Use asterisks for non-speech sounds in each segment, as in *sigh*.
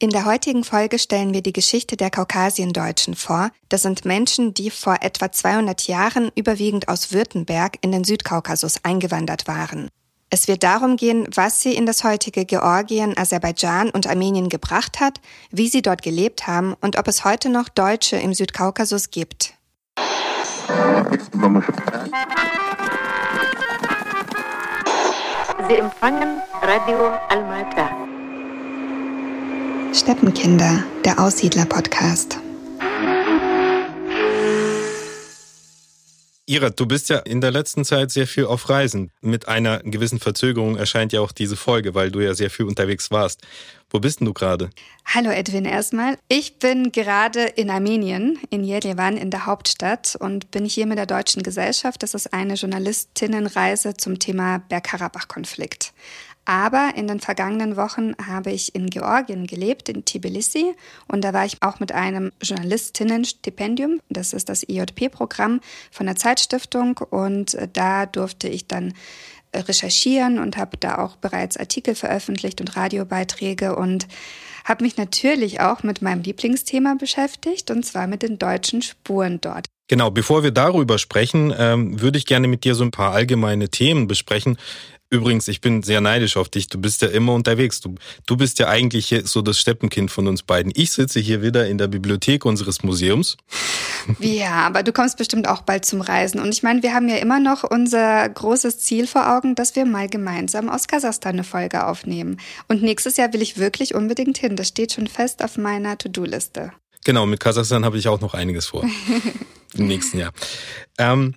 In der heutigen Folge stellen wir die Geschichte der Kaukasiendeutschen vor. Das sind Menschen, die vor etwa 200 Jahren überwiegend aus Württemberg in den Südkaukasus eingewandert waren. Es wird darum gehen, was sie in das heutige Georgien, Aserbaidschan und Armenien gebracht hat, wie sie dort gelebt haben und ob es heute noch Deutsche im Südkaukasus gibt. Sie empfangen Radio Almata. Steppenkinder, der Aussiedler-Podcast. Ira, du bist ja in der letzten Zeit sehr viel auf Reisen. Mit einer gewissen Verzögerung erscheint ja auch diese Folge, weil du ja sehr viel unterwegs warst. Wo bist denn du gerade? Hallo Edwin erstmal. Ich bin gerade in Armenien, in Yerevan, in der Hauptstadt und bin hier mit der Deutschen Gesellschaft. Das ist eine Journalistinnenreise zum Thema Bergkarabach-Konflikt. Aber in den vergangenen Wochen habe ich in Georgien gelebt, in Tbilisi. Und da war ich auch mit einem Journalistinnenstipendium. Das ist das IJP-Programm von der Zeitstiftung. Und äh, da durfte ich dann äh, recherchieren und habe da auch bereits Artikel veröffentlicht und Radiobeiträge und habe mich natürlich auch mit meinem Lieblingsthema beschäftigt, und zwar mit den deutschen Spuren dort. Genau, bevor wir darüber sprechen, ähm, würde ich gerne mit dir so ein paar allgemeine Themen besprechen. Übrigens, ich bin sehr neidisch auf dich. Du bist ja immer unterwegs. Du, du bist ja eigentlich so das Steppenkind von uns beiden. Ich sitze hier wieder in der Bibliothek unseres Museums. Ja, aber du kommst bestimmt auch bald zum Reisen. Und ich meine, wir haben ja immer noch unser großes Ziel vor Augen, dass wir mal gemeinsam aus Kasachstan eine Folge aufnehmen. Und nächstes Jahr will ich wirklich unbedingt hin. Das steht schon fest auf meiner To-Do-Liste. Genau, mit Kasachstan habe ich auch noch einiges vor. *laughs* Im nächsten Jahr. Ähm,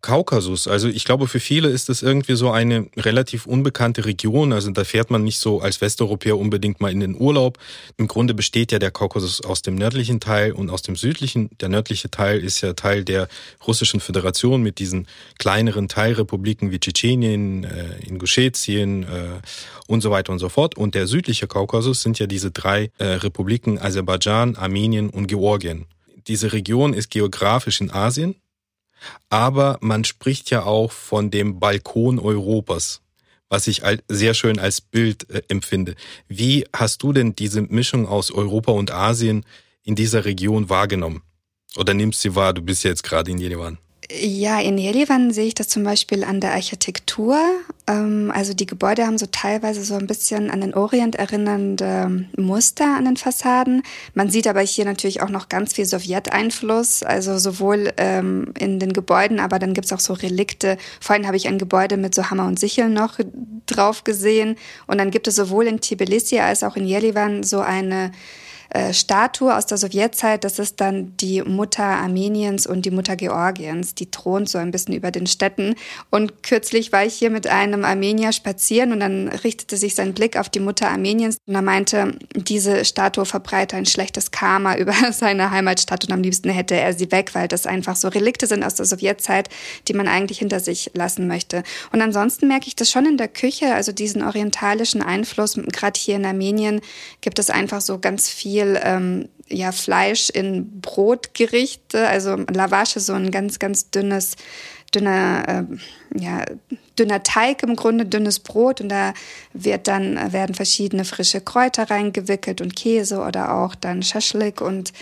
Kaukasus. Also ich glaube, für viele ist das irgendwie so eine relativ unbekannte Region. Also da fährt man nicht so als Westeuropäer unbedingt mal in den Urlaub. Im Grunde besteht ja der Kaukasus aus dem nördlichen Teil und aus dem südlichen. Der nördliche Teil ist ja Teil der Russischen Föderation mit diesen kleineren Teilrepubliken wie Tschetschenien, äh, Ingushetien äh, und so weiter und so fort. Und der südliche Kaukasus sind ja diese drei äh, Republiken Aserbaidschan, Armenien und Georgien. Diese Region ist geografisch in Asien aber man spricht ja auch von dem Balkon Europas, was ich sehr schön als Bild äh, empfinde. Wie hast du denn diese Mischung aus Europa und Asien in dieser Region wahrgenommen? Oder nimmst du sie wahr, du bist jetzt gerade in Jerewan? Ja, in Jerewan sehe ich das zum Beispiel an der Architektur. Ähm, also die Gebäude haben so teilweise so ein bisschen an den Orient erinnernde Muster an den Fassaden. Man sieht aber hier natürlich auch noch ganz viel Sowjeteinfluss, also sowohl ähm, in den Gebäuden, aber dann gibt's auch so Relikte. Vorhin habe ich ein Gebäude mit so Hammer und Sichel noch drauf gesehen. Und dann gibt es sowohl in Tbilisi als auch in Jerewan so eine äh, Statue aus der Sowjetzeit. Das ist dann die Mutter Armeniens und die Mutter Georgiens. Die thront so ein bisschen über den Städten. Und kürzlich war ich hier mit einem Armenier spazieren und dann richtete sich sein Blick auf die Mutter Armeniens und er meinte, diese Statue verbreite ein schlechtes Karma *laughs* über seine Heimatstadt und am liebsten hätte er sie weg, weil das einfach so Relikte sind aus der Sowjetzeit, die man eigentlich hinter sich lassen möchte. Und ansonsten merke ich das schon in der Küche, also diesen orientalischen Einfluss. Gerade hier in Armenien gibt es einfach so ganz viel viel ähm, ja, Fleisch in Brotgerichte, also Lavasche, so ein ganz, ganz dünnes, dünner, äh, ja, dünner Teig im Grunde, dünnes Brot. Und da wird dann, werden verschiedene frische Kräuter reingewickelt und Käse oder auch dann Schaschlik. Und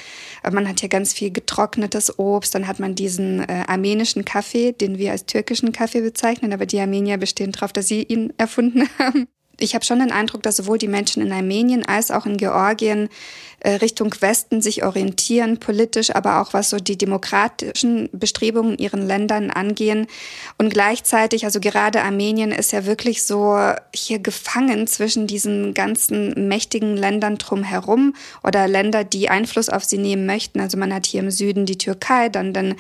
äh, man hat hier ganz viel getrocknetes Obst, dann hat man diesen äh, armenischen Kaffee, den wir als türkischen Kaffee bezeichnen, aber die Armenier bestehen darauf, dass sie ihn erfunden *laughs* haben. Ich habe schon den Eindruck, dass sowohl die Menschen in Armenien als auch in Georgien Richtung Westen sich orientieren, politisch, aber auch was so die demokratischen Bestrebungen in ihren Ländern angehen. Und gleichzeitig, also gerade Armenien ist ja wirklich so hier gefangen zwischen diesen ganzen mächtigen Ländern drumherum oder Länder, die Einfluss auf sie nehmen möchten. Also man hat hier im Süden die Türkei, dann den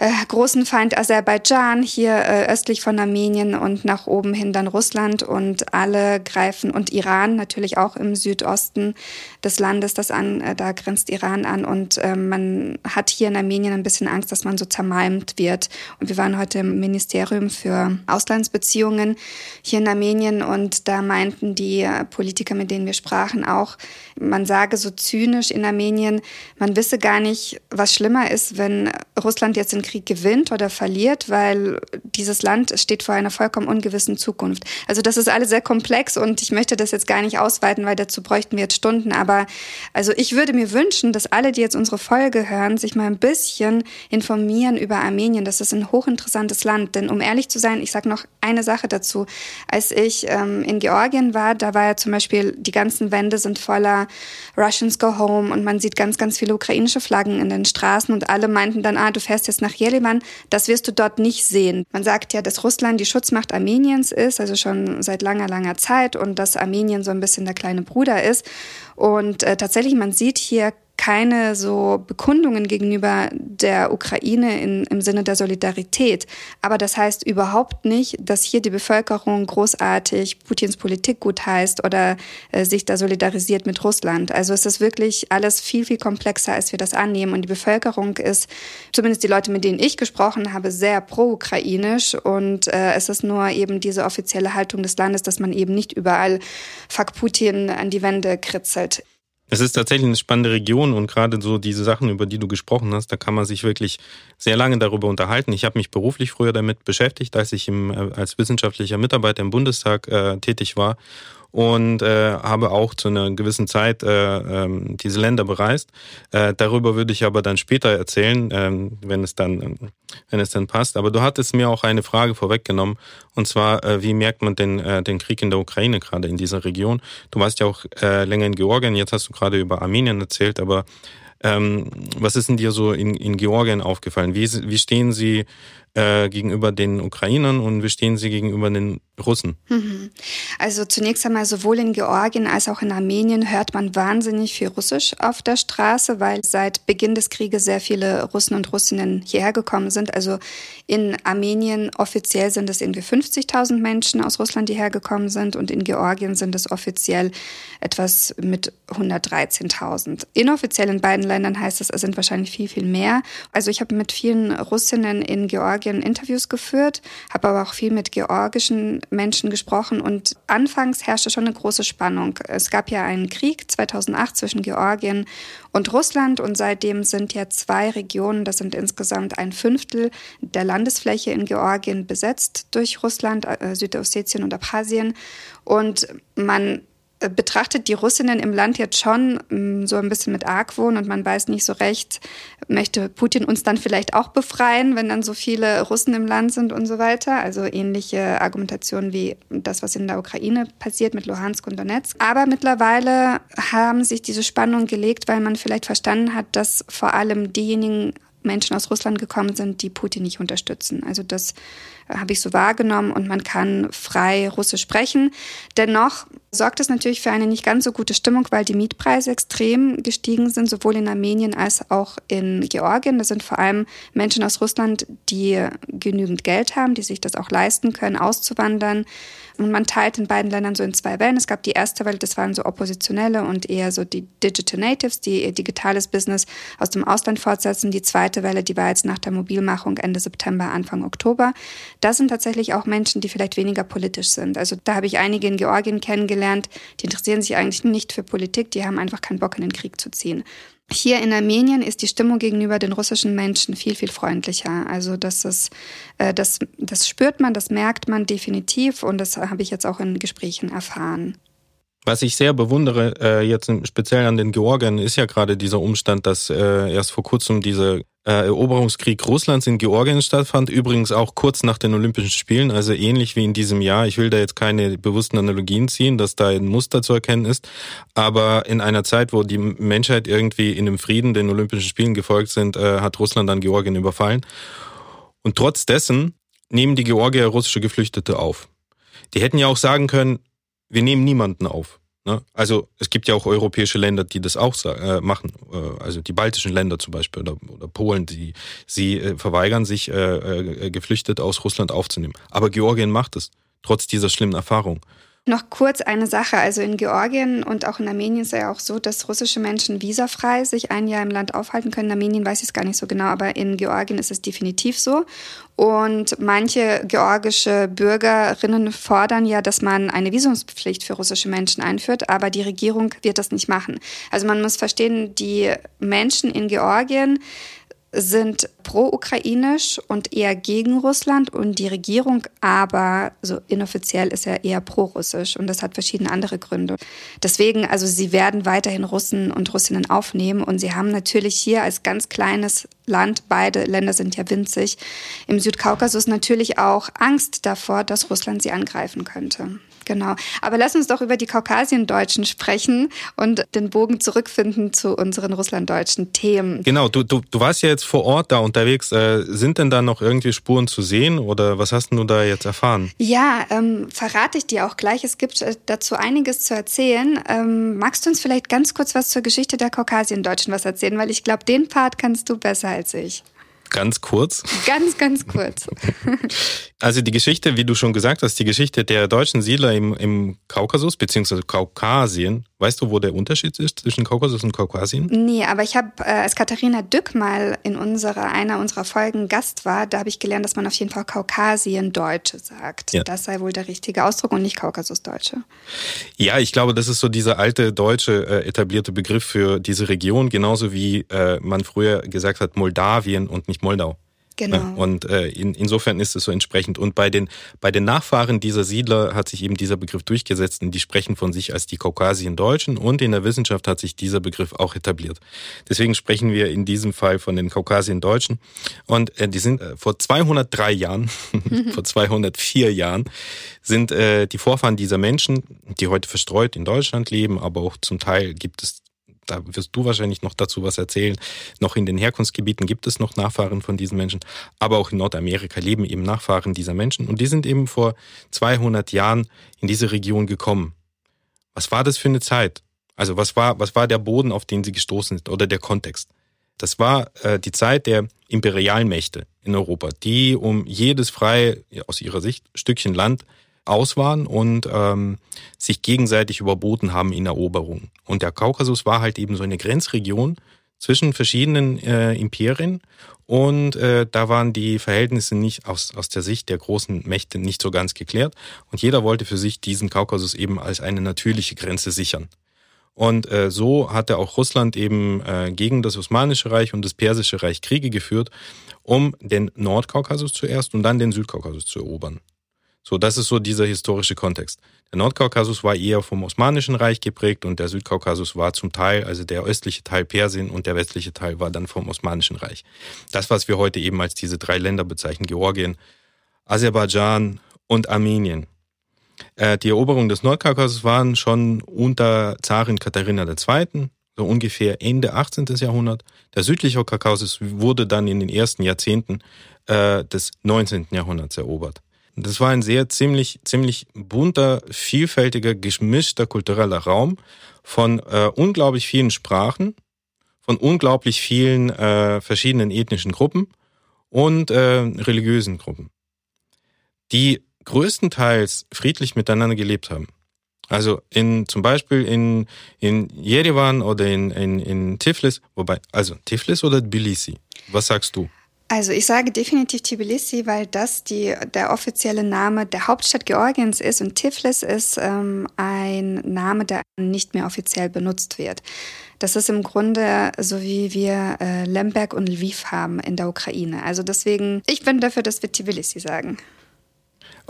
äh, großen Feind Aserbaidschan hier äh, östlich von Armenien und nach oben hin dann Russland. Und alle greifen und Iran natürlich auch im Südosten des Landes, das an, äh, da grenzt Iran an. Und äh, man hat hier in Armenien ein bisschen Angst, dass man so zermalmt wird. Und wir waren heute im Ministerium für Auslandsbeziehungen hier in Armenien. Und da meinten die äh, Politiker, mit denen wir sprachen, auch, man sage so zynisch in Armenien, man wisse gar nicht, was schlimmer ist, wenn Russland jetzt den Krieg gewinnt oder verliert, weil dieses Land steht vor einer vollkommen ungewissen Zukunft. Also das ist alles sehr komplex und ich möchte das jetzt gar nicht ausweiten, weil dazu bräuchten wir jetzt Stunden. Aber also ich würde mir wünschen, dass alle, die jetzt unsere Folge hören, sich mal ein bisschen informieren über Armenien. Das ist ein hochinteressantes Land. Denn um ehrlich zu sein, ich sage noch eine Sache dazu. Als ich ähm, in Georgien war, da war ja zum Beispiel, die ganzen Wände sind voller Russians Go Home und man sieht ganz, ganz viele ukrainische Flaggen in den Straßen und alle meinten dann, ah, du fährst jetzt nach Jerewan, das wirst du dort nicht sehen. Man sagt ja, dass Russland die Schutzmacht Armeniens ist, also schon seit langer, langer Zeit und dass Armenien so ein bisschen der kleine Bruder ist. Und äh, tatsächlich, man sieht hier keine so Bekundungen gegenüber der Ukraine in, im Sinne der Solidarität. Aber das heißt überhaupt nicht, dass hier die Bevölkerung großartig Putins Politik gut heißt oder äh, sich da solidarisiert mit Russland. Also es ist wirklich alles viel, viel komplexer, als wir das annehmen. Und die Bevölkerung ist, zumindest die Leute, mit denen ich gesprochen habe, sehr pro-ukrainisch. Und äh, es ist nur eben diese offizielle Haltung des Landes, dass man eben nicht überall Fuck Putin an die Wände kritzelt. Es ist tatsächlich eine spannende Region und gerade so diese Sachen, über die du gesprochen hast, da kann man sich wirklich sehr lange darüber unterhalten. Ich habe mich beruflich früher damit beschäftigt, als ich im, äh, als wissenschaftlicher Mitarbeiter im Bundestag äh, tätig war und äh, habe auch zu einer gewissen Zeit äh, ähm, diese Länder bereist. Äh, darüber würde ich aber dann später erzählen, ähm, wenn es dann wenn es dann passt. Aber du hattest mir auch eine Frage vorweggenommen und zwar äh, wie merkt man denn äh, den Krieg in der Ukraine gerade in dieser Region? Du warst ja auch äh, länger in Georgien. Jetzt hast du gerade über Armenien erzählt, aber ähm, was ist denn dir so in, in Georgien aufgefallen? Wie, wie stehen Sie äh, gegenüber den Ukrainern und wie stehen sie gegenüber den Russen? Mhm. Also zunächst einmal sowohl in Georgien als auch in Armenien hört man wahnsinnig viel Russisch auf der Straße, weil seit Beginn des Krieges sehr viele Russen und Russinnen hierher gekommen sind. Also in Armenien offiziell sind es irgendwie 50.000 Menschen aus Russland, die hergekommen sind und in Georgien sind es offiziell etwas mit 113.000. Inoffiziell in beiden Ländern heißt es, es sind wahrscheinlich viel, viel mehr. Also ich habe mit vielen Russinnen in Georgien Georgien Interviews geführt, habe aber auch viel mit georgischen Menschen gesprochen und anfangs herrschte schon eine große Spannung. Es gab ja einen Krieg 2008 zwischen Georgien und Russland und seitdem sind ja zwei Regionen, das sind insgesamt ein Fünftel der Landesfläche in Georgien besetzt durch Russland, äh, Südossetien und Abchasien und man betrachtet die Russinnen im Land jetzt schon mm, so ein bisschen mit Argwohn und man weiß nicht so recht, möchte Putin uns dann vielleicht auch befreien, wenn dann so viele Russen im Land sind und so weiter. Also ähnliche Argumentationen wie das, was in der Ukraine passiert mit Luhansk und Donetsk. Aber mittlerweile haben sich diese Spannungen gelegt, weil man vielleicht verstanden hat, dass vor allem diejenigen Menschen aus Russland gekommen sind, die Putin nicht unterstützen. Also das habe ich so wahrgenommen und man kann frei Russisch sprechen. Dennoch sorgt es natürlich für eine nicht ganz so gute Stimmung, weil die Mietpreise extrem gestiegen sind, sowohl in Armenien als auch in Georgien. Das sind vor allem Menschen aus Russland, die genügend Geld haben, die sich das auch leisten können, auszuwandern. Und man teilt in beiden Ländern so in zwei Wellen. Es gab die erste Welle, das waren so Oppositionelle und eher so die Digital Natives, die ihr digitales Business aus dem Ausland fortsetzen. Die zweite Welle, die war jetzt nach der Mobilmachung Ende September, Anfang Oktober. Das sind tatsächlich auch Menschen, die vielleicht weniger politisch sind. Also da habe ich einige in Georgien kennengelernt, die interessieren sich eigentlich nicht für Politik, die haben einfach keinen Bock in den Krieg zu ziehen. Hier in Armenien ist die Stimmung gegenüber den russischen Menschen viel, viel freundlicher. Also das ist, äh, das, das spürt man, das merkt man definitiv und das habe ich jetzt auch in Gesprächen erfahren. Was ich sehr bewundere, äh, jetzt speziell an den Georgern, ist ja gerade dieser Umstand, dass äh, erst vor kurzem dieser äh, Eroberungskrieg Russlands in Georgien stattfand, übrigens auch kurz nach den Olympischen Spielen, also ähnlich wie in diesem Jahr. Ich will da jetzt keine bewussten Analogien ziehen, dass da ein Muster zu erkennen ist, aber in einer Zeit, wo die Menschheit irgendwie in dem Frieden den Olympischen Spielen gefolgt sind, äh, hat Russland dann Georgien überfallen. Und trotz dessen nehmen die Georgier russische Geflüchtete auf. Die hätten ja auch sagen können, wir nehmen niemanden auf. Ne? Also es gibt ja auch europäische Länder, die das auch äh, machen. Äh, also die baltischen Länder zum Beispiel oder, oder Polen, die sie äh, verweigern, sich äh, äh, geflüchtet aus Russland aufzunehmen. Aber Georgien macht es, trotz dieser schlimmen Erfahrung. Noch kurz eine Sache. Also in Georgien und auch in Armenien ist es ja auch so, dass russische Menschen visafrei sich ein Jahr im Land aufhalten können. In Armenien weiß ich es gar nicht so genau, aber in Georgien ist es definitiv so. Und manche georgische Bürgerinnen fordern ja, dass man eine Visumspflicht für russische Menschen einführt, aber die Regierung wird das nicht machen. Also man muss verstehen, die Menschen in Georgien sind pro-ukrainisch und eher gegen Russland und die Regierung aber, so inoffiziell ist er eher pro-russisch und das hat verschiedene andere Gründe. Deswegen, also sie werden weiterhin Russen und Russinnen aufnehmen und sie haben natürlich hier als ganz kleines Land, beide Länder sind ja winzig, im Südkaukasus natürlich auch Angst davor, dass Russland sie angreifen könnte. Genau. Aber lass uns doch über die Kaukasiendeutschen sprechen und den Bogen zurückfinden zu unseren russlanddeutschen Themen. Genau, du, du, du warst ja jetzt vor Ort da unterwegs. Äh, sind denn da noch irgendwie Spuren zu sehen oder was hast du da jetzt erfahren? Ja, ähm, verrate ich dir auch gleich. Es gibt äh, dazu einiges zu erzählen. Ähm, magst du uns vielleicht ganz kurz was zur Geschichte der Kaukasiendeutschen was erzählen? Weil ich glaube, den Part kannst du besser als ich. Ganz kurz. Ganz, ganz kurz. *laughs* Also die Geschichte, wie du schon gesagt hast, die Geschichte der deutschen Siedler im, im Kaukasus beziehungsweise Kaukasien. Weißt du, wo der Unterschied ist zwischen Kaukasus und Kaukasien? Nee, aber ich habe, äh, als Katharina Dück mal in unserer, einer unserer Folgen Gast war, da habe ich gelernt, dass man auf jeden Fall Kaukasien-Deutsche sagt. Ja. Das sei wohl der richtige Ausdruck und nicht Kaukasus-Deutsche. Ja, ich glaube, das ist so dieser alte deutsche äh, etablierte Begriff für diese Region, genauso wie äh, man früher gesagt hat Moldawien und nicht Moldau. Genau. Und äh, in, insofern ist es so entsprechend. Und bei den, bei den Nachfahren dieser Siedler hat sich eben dieser Begriff durchgesetzt und die sprechen von sich als die Kaukasien-Deutschen und in der Wissenschaft hat sich dieser Begriff auch etabliert. Deswegen sprechen wir in diesem Fall von den Kaukasien-Deutschen. Und äh, die sind äh, vor 203 Jahren, *laughs* vor 204 Jahren, sind äh, die Vorfahren dieser Menschen, die heute verstreut in Deutschland leben, aber auch zum Teil gibt es da wirst du wahrscheinlich noch dazu was erzählen. Noch in den Herkunftsgebieten gibt es noch Nachfahren von diesen Menschen, aber auch in Nordamerika leben eben Nachfahren dieser Menschen und die sind eben vor 200 Jahren in diese Region gekommen. Was war das für eine Zeit? Also was war, was war der Boden, auf den sie gestoßen sind oder der Kontext? Das war äh, die Zeit der imperialen Mächte in Europa, die um jedes freie, aus ihrer Sicht, Stückchen Land aus waren und ähm, sich gegenseitig überboten haben in Eroberung. Und der Kaukasus war halt eben so eine Grenzregion zwischen verschiedenen äh, Imperien und äh, da waren die Verhältnisse nicht aus, aus der Sicht der großen Mächte nicht so ganz geklärt und jeder wollte für sich diesen Kaukasus eben als eine natürliche Grenze sichern. Und äh, so hatte auch Russland eben äh, gegen das Osmanische Reich und das Persische Reich Kriege geführt, um den Nordkaukasus zuerst und dann den Südkaukasus zu erobern. So, das ist so dieser historische Kontext. Der Nordkaukasus war eher vom Osmanischen Reich geprägt und der Südkaukasus war zum Teil, also der östliche Teil Persien und der westliche Teil war dann vom Osmanischen Reich. Das, was wir heute eben als diese drei Länder bezeichnen, Georgien, Aserbaidschan und Armenien. Äh, die Eroberung des Nordkaukasus waren schon unter Zarin Katharina II., so ungefähr Ende 18. Jahrhundert. Der südliche Kaukasus wurde dann in den ersten Jahrzehnten äh, des 19. Jahrhunderts erobert. Das war ein sehr ziemlich, ziemlich bunter, vielfältiger, gemischter kultureller Raum von äh, unglaublich vielen Sprachen, von unglaublich vielen äh, verschiedenen ethnischen Gruppen und äh, religiösen Gruppen, die größtenteils friedlich miteinander gelebt haben. Also in zum Beispiel in in Yerevan oder in, in, in Tiflis, wobei also Tiflis oder Tbilisi. Was sagst du? Also ich sage definitiv Tbilisi, weil das die, der offizielle Name der Hauptstadt Georgiens ist und Tiflis ist ähm, ein Name, der nicht mehr offiziell benutzt wird. Das ist im Grunde so wie wir äh, Lemberg und Lviv haben in der Ukraine. Also deswegen, ich bin dafür, dass wir Tbilisi sagen.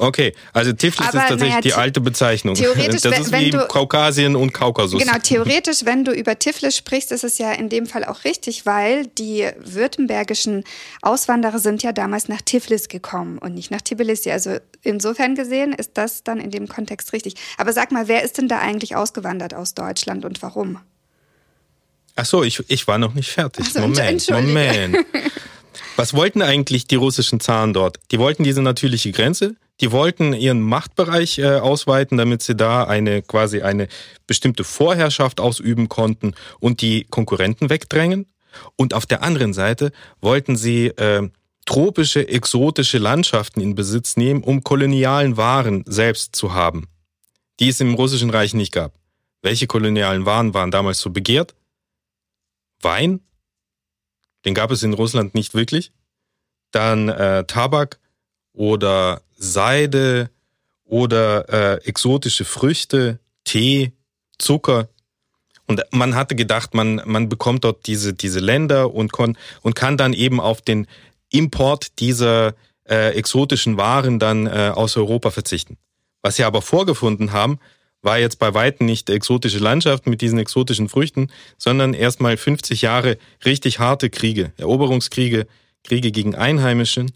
Okay, also Tiflis Aber, ist tatsächlich naja, die alte Bezeichnung. Theoretisch, *laughs* das ist wenn, wie du, Kaukasien und Kaukasus. Genau, *laughs* theoretisch, wenn du über Tiflis sprichst, ist es ja in dem Fall auch richtig, weil die württembergischen Auswanderer sind ja damals nach Tiflis gekommen und nicht nach Tbilisi. Also insofern gesehen ist das dann in dem Kontext richtig. Aber sag mal, wer ist denn da eigentlich ausgewandert aus Deutschland und warum? Ach so, ich, ich war noch nicht fertig. So, Moment, Moment. *laughs* Was wollten eigentlich die russischen Zaren dort? Die wollten diese natürliche Grenze, die wollten ihren Machtbereich äh, ausweiten, damit sie da eine quasi eine bestimmte Vorherrschaft ausüben konnten und die Konkurrenten wegdrängen. Und auf der anderen Seite wollten sie äh, tropische, exotische Landschaften in Besitz nehmen, um kolonialen Waren selbst zu haben, die es im Russischen Reich nicht gab. Welche kolonialen Waren waren damals so begehrt? Wein, den gab es in Russland nicht wirklich. Dann äh, Tabak oder Seide oder äh, exotische Früchte, Tee, Zucker. Und man hatte gedacht, man, man bekommt dort diese, diese Länder und, kon, und kann dann eben auf den Import dieser äh, exotischen Waren dann äh, aus Europa verzichten. Was sie aber vorgefunden haben, war jetzt bei weitem nicht exotische Landschaft mit diesen exotischen Früchten, sondern erstmal 50 Jahre richtig harte Kriege, Eroberungskriege, Kriege gegen Einheimischen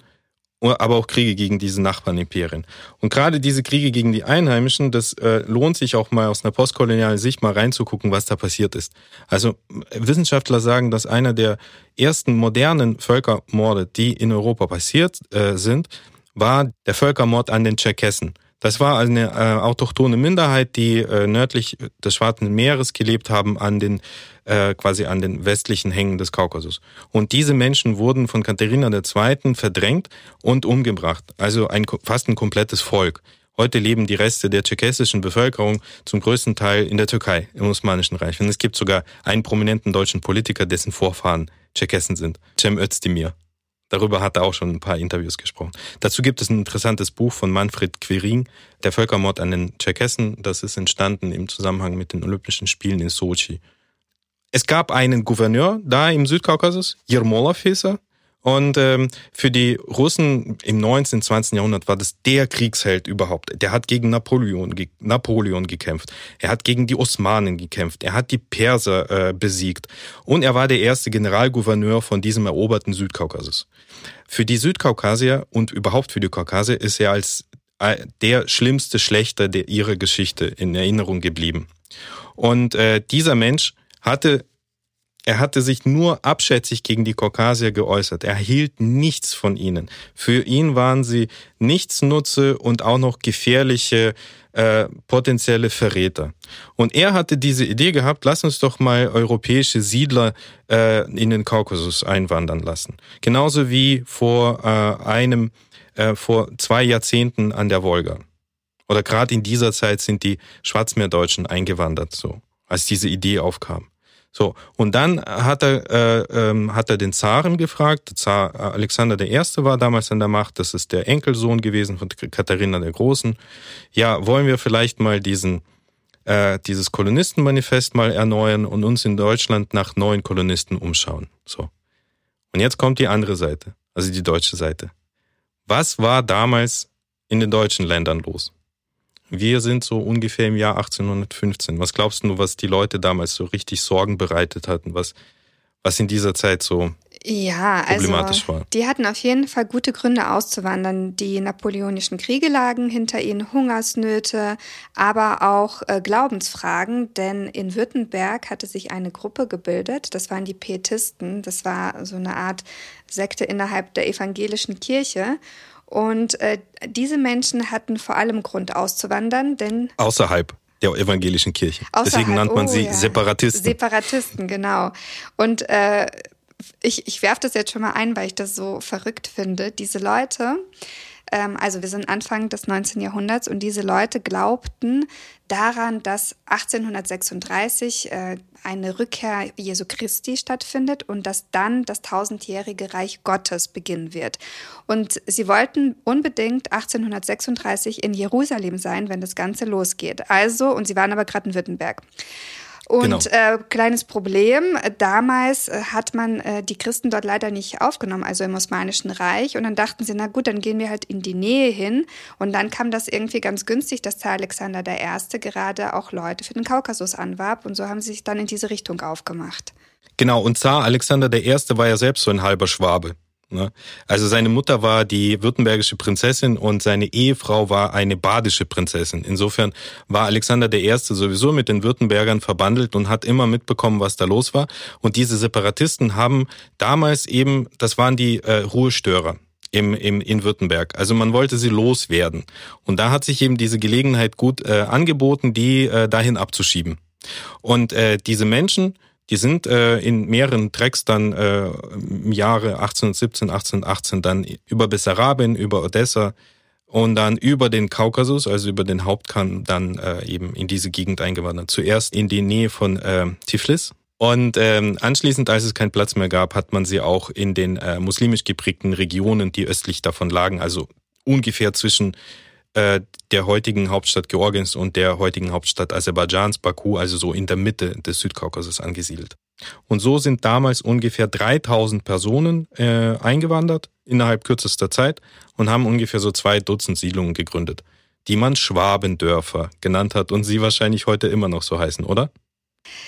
aber auch Kriege gegen diese Nachbarnimperien. Und gerade diese Kriege gegen die Einheimischen, das äh, lohnt sich auch mal aus einer postkolonialen Sicht mal reinzugucken, was da passiert ist. Also Wissenschaftler sagen, dass einer der ersten modernen Völkermorde, die in Europa passiert äh, sind, war der Völkermord an den Tscherkessen. Das war eine äh, autochtone Minderheit, die äh, nördlich des Schwarzen Meeres gelebt haben, an den äh, quasi an den westlichen Hängen des Kaukasus. Und diese Menschen wurden von Katharina II. verdrängt und umgebracht. Also ein fast ein komplettes Volk. Heute leben die Reste der tschechessischen Bevölkerung zum größten Teil in der Türkei, im Osmanischen Reich. Und es gibt sogar einen prominenten deutschen Politiker, dessen Vorfahren Tscherkessen sind, Cem Özdemir. Darüber hat er auch schon ein paar Interviews gesprochen. Dazu gibt es ein interessantes Buch von Manfred Quirin, Der Völkermord an den Tscherkessen. Das ist entstanden im Zusammenhang mit den Olympischen Spielen in Sochi. Es gab einen Gouverneur da im Südkaukasus, Jermola Feser, und ähm, für die Russen im 19., 20. Jahrhundert war das der Kriegsheld überhaupt. Der hat gegen Napoleon, ge Napoleon gekämpft. Er hat gegen die Osmanen gekämpft. Er hat die Perser äh, besiegt. Und er war der erste Generalgouverneur von diesem eroberten Südkaukasus. Für die Südkaukasier und überhaupt für die Kaukasier ist er als äh, der schlimmste Schlechter der ihrer Geschichte in Erinnerung geblieben. Und äh, dieser Mensch hatte er hatte sich nur abschätzig gegen die Kaukasier geäußert. Er hielt nichts von ihnen. Für ihn waren sie nichtsnutze und auch noch gefährliche äh, potenzielle Verräter. Und er hatte diese Idee gehabt, lass uns doch mal europäische Siedler äh, in den Kaukasus einwandern lassen. Genauso wie vor äh, einem, äh, vor zwei Jahrzehnten an der Wolga. Oder gerade in dieser Zeit sind die Schwarzmeerdeutschen eingewandert, so, als diese Idee aufkam. So, und dann hat er, äh, ähm, hat er den Zaren gefragt. Zar Alexander I. war damals an der Macht, das ist der Enkelsohn gewesen von Katharina der Großen. Ja, wollen wir vielleicht mal diesen, äh, dieses Kolonistenmanifest mal erneuern und uns in Deutschland nach neuen Kolonisten umschauen. So. Und jetzt kommt die andere Seite, also die deutsche Seite. Was war damals in den deutschen Ländern los? Wir sind so ungefähr im Jahr 1815. Was glaubst du, was die Leute damals so richtig Sorgen bereitet hatten, was, was in dieser Zeit so ja, problematisch also, war? Die hatten auf jeden Fall gute Gründe auszuwandern. Die napoleonischen Kriege lagen hinter ihnen, Hungersnöte, aber auch äh, Glaubensfragen, denn in Württemberg hatte sich eine Gruppe gebildet, das waren die Pietisten, das war so eine Art Sekte innerhalb der evangelischen Kirche. Und äh, diese Menschen hatten vor allem Grund auszuwandern, denn außerhalb der evangelischen Kirche. Deswegen nannt man oh, sie ja. Separatisten. Separatisten, genau. Und äh, ich, ich werfe das jetzt schon mal ein, weil ich das so verrückt finde. Diese Leute, also wir sind Anfang des 19. Jahrhunderts und diese Leute glaubten daran, dass 1836 äh, eine Rückkehr Jesu Christi stattfindet und dass dann das tausendjährige Reich Gottes beginnen wird. Und sie wollten unbedingt 1836 in Jerusalem sein, wenn das Ganze losgeht. Also, und sie waren aber gerade in Württemberg. Und genau. äh, kleines Problem, damals äh, hat man äh, die Christen dort leider nicht aufgenommen, also im Osmanischen Reich. Und dann dachten sie, na gut, dann gehen wir halt in die Nähe hin. Und dann kam das irgendwie ganz günstig, dass Zar Alexander I. gerade auch Leute für den Kaukasus anwarb. Und so haben sie sich dann in diese Richtung aufgemacht. Genau, und Zar Alexander I. war ja selbst so ein halber Schwabe. Ne? Also seine Mutter war die württembergische Prinzessin und seine Ehefrau war eine badische Prinzessin. Insofern war Alexander I. sowieso mit den Württembergern verbandelt und hat immer mitbekommen, was da los war. Und diese Separatisten haben damals eben, das waren die äh, Ruhestörer im, im, in Württemberg. Also man wollte sie loswerden. Und da hat sich eben diese Gelegenheit gut äh, angeboten, die äh, dahin abzuschieben. Und äh, diese Menschen, die sind äh, in mehreren Tracks dann äh, im Jahre 1817, 1818 dann über Bessarabien, über Odessa und dann über den Kaukasus, also über den Hauptkamm, dann äh, eben in diese Gegend eingewandert. Zuerst in die Nähe von äh, Tiflis. Und ähm, anschließend, als es keinen Platz mehr gab, hat man sie auch in den äh, muslimisch geprägten Regionen, die östlich davon lagen, also ungefähr zwischen äh, der heutigen Hauptstadt Georgiens und der heutigen Hauptstadt Aserbaidschans, Baku, also so in der Mitte des Südkaukasus angesiedelt. Und so sind damals ungefähr 3000 Personen äh, eingewandert innerhalb kürzester Zeit und haben ungefähr so zwei Dutzend Siedlungen gegründet, die man Schwabendörfer genannt hat und sie wahrscheinlich heute immer noch so heißen, oder?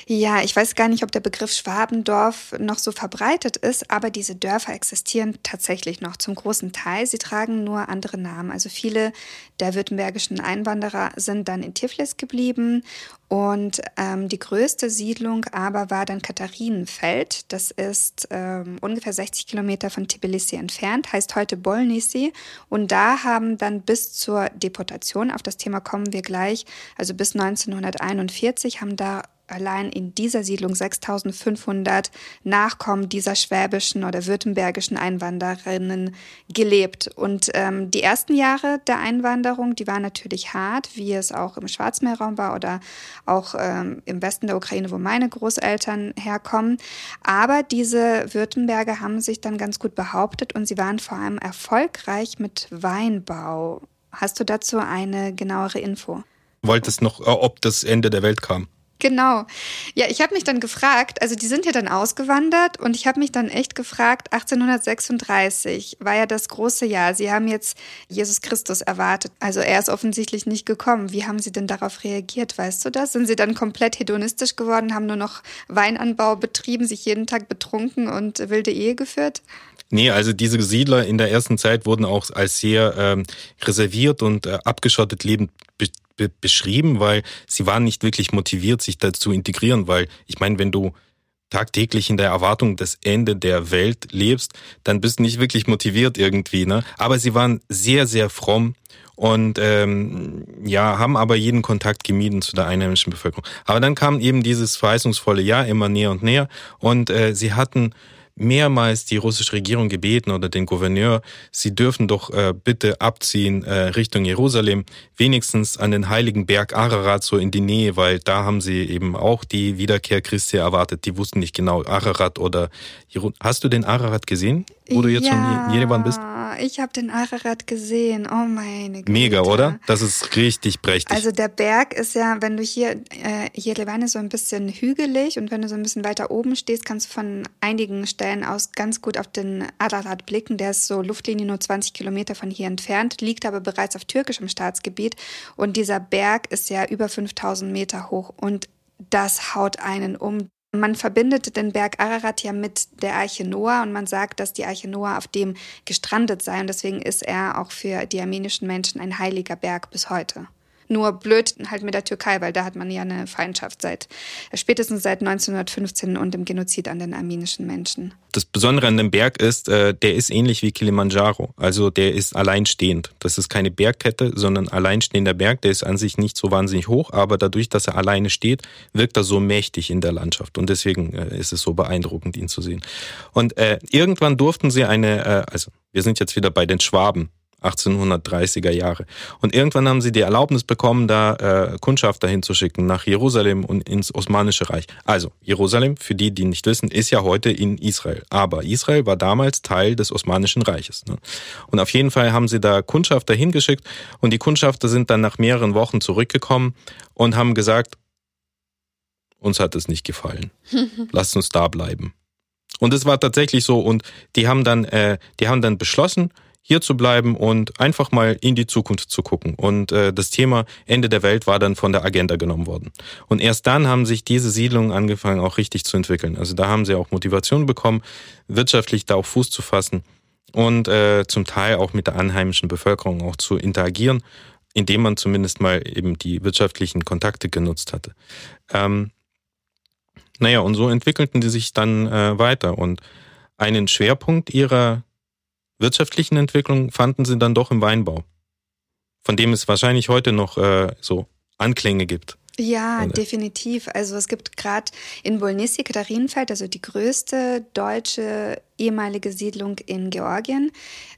Ja, ich weiß gar nicht, ob der Begriff Schwabendorf noch so verbreitet ist, aber diese Dörfer existieren tatsächlich noch zum großen Teil. Sie tragen nur andere Namen. Also viele der württembergischen Einwanderer sind dann in Tiflis geblieben und ähm, die größte Siedlung aber war dann Katharinenfeld. Das ist ähm, ungefähr 60 Kilometer von Tbilisi entfernt, heißt heute Bolnisi. Und da haben dann bis zur Deportation, auf das Thema kommen wir gleich, also bis 1941 haben da allein in dieser Siedlung 6500 Nachkommen dieser schwäbischen oder württembergischen Einwandererinnen gelebt. Und ähm, die ersten Jahre der Einwanderung, die waren natürlich hart, wie es auch im Schwarzmeerraum war oder auch ähm, im Westen der Ukraine, wo meine Großeltern herkommen. Aber diese Württemberger haben sich dann ganz gut behauptet und sie waren vor allem erfolgreich mit Weinbau. Hast du dazu eine genauere Info? Wolltest noch, äh, ob das Ende der Welt kam? Genau. Ja, ich habe mich dann gefragt, also die sind ja dann ausgewandert und ich habe mich dann echt gefragt, 1836 war ja das große Jahr. Sie haben jetzt Jesus Christus erwartet. Also er ist offensichtlich nicht gekommen. Wie haben Sie denn darauf reagiert? Weißt du das? Sind Sie dann komplett hedonistisch geworden, haben nur noch Weinanbau betrieben, sich jeden Tag betrunken und wilde Ehe geführt? Nee, also diese Siedler in der ersten Zeit wurden auch als sehr ähm, reserviert und äh, abgeschottet lebend be beschrieben, weil sie waren nicht wirklich motiviert, sich da zu integrieren, weil ich meine, wenn du tagtäglich in der Erwartung des Ende der Welt lebst, dann bist du nicht wirklich motiviert irgendwie. Ne? Aber sie waren sehr, sehr fromm und ähm, ja, haben aber jeden Kontakt gemieden zu der einheimischen Bevölkerung. Aber dann kam eben dieses verheißungsvolle Jahr immer näher und näher und äh, sie hatten mehrmals die russische Regierung gebeten oder den Gouverneur, sie dürfen doch äh, bitte abziehen äh, Richtung Jerusalem, wenigstens an den heiligen Berg Ararat so in die Nähe, weil da haben sie eben auch die Wiederkehr Christi erwartet. Die wussten nicht genau Ararat oder Jerusalem. Hast du den Ararat gesehen, wo du jetzt ja. schon in Jerewan bist? ich habe den Ararat gesehen. Oh meine Güte. Mega, oder? Das ist richtig prächtig. Also der Berg ist ja, wenn du hier, äh, hier Levane so ein bisschen hügelig und wenn du so ein bisschen weiter oben stehst, kannst du von einigen Stellen aus ganz gut auf den Ararat blicken. Der ist so Luftlinie nur 20 Kilometer von hier entfernt, liegt aber bereits auf türkischem Staatsgebiet und dieser Berg ist ja über 5000 Meter hoch und das haut einen um. Man verbindet den Berg Ararat ja mit der Arche Noah und man sagt, dass die Arche Noah auf dem gestrandet sei und deswegen ist er auch für die armenischen Menschen ein heiliger Berg bis heute. Nur blöd halt mit der Türkei, weil da hat man ja eine Feindschaft seit spätestens seit 1915 und dem Genozid an den armenischen Menschen. Das Besondere an dem Berg ist, äh, der ist ähnlich wie Kilimanjaro. Also der ist alleinstehend. Das ist keine Bergkette, sondern alleinstehender Berg. Der ist an sich nicht so wahnsinnig hoch, aber dadurch, dass er alleine steht, wirkt er so mächtig in der Landschaft. Und deswegen äh, ist es so beeindruckend, ihn zu sehen. Und äh, irgendwann durften sie eine, äh, also wir sind jetzt wieder bei den Schwaben. 1830er Jahre. Und irgendwann haben sie die Erlaubnis bekommen, da äh, Kundschafter hinzuschicken nach Jerusalem und ins Osmanische Reich. Also Jerusalem, für die, die nicht wissen, ist ja heute in Israel. Aber Israel war damals Teil des Osmanischen Reiches. Ne? Und auf jeden Fall haben sie da Kundschafter hingeschickt und die Kundschafter sind dann nach mehreren Wochen zurückgekommen und haben gesagt, uns hat es nicht gefallen. *laughs* Lasst uns da bleiben. Und es war tatsächlich so und die haben dann, äh, die haben dann beschlossen, hier zu bleiben und einfach mal in die Zukunft zu gucken. Und äh, das Thema Ende der Welt war dann von der Agenda genommen worden. Und erst dann haben sich diese Siedlungen angefangen, auch richtig zu entwickeln. Also da haben sie auch Motivation bekommen, wirtschaftlich da auch Fuß zu fassen und äh, zum Teil auch mit der anheimischen Bevölkerung auch zu interagieren, indem man zumindest mal eben die wirtschaftlichen Kontakte genutzt hatte. Ähm, naja, und so entwickelten die sich dann äh, weiter. Und einen Schwerpunkt ihrer wirtschaftlichen Entwicklung fanden sie dann doch im Weinbau, von dem es wahrscheinlich heute noch äh, so Anklänge gibt. Ja, Oder? definitiv. Also es gibt gerade in Bolnissi, Katharinenfeld, also die größte deutsche ehemalige Siedlung in Georgien.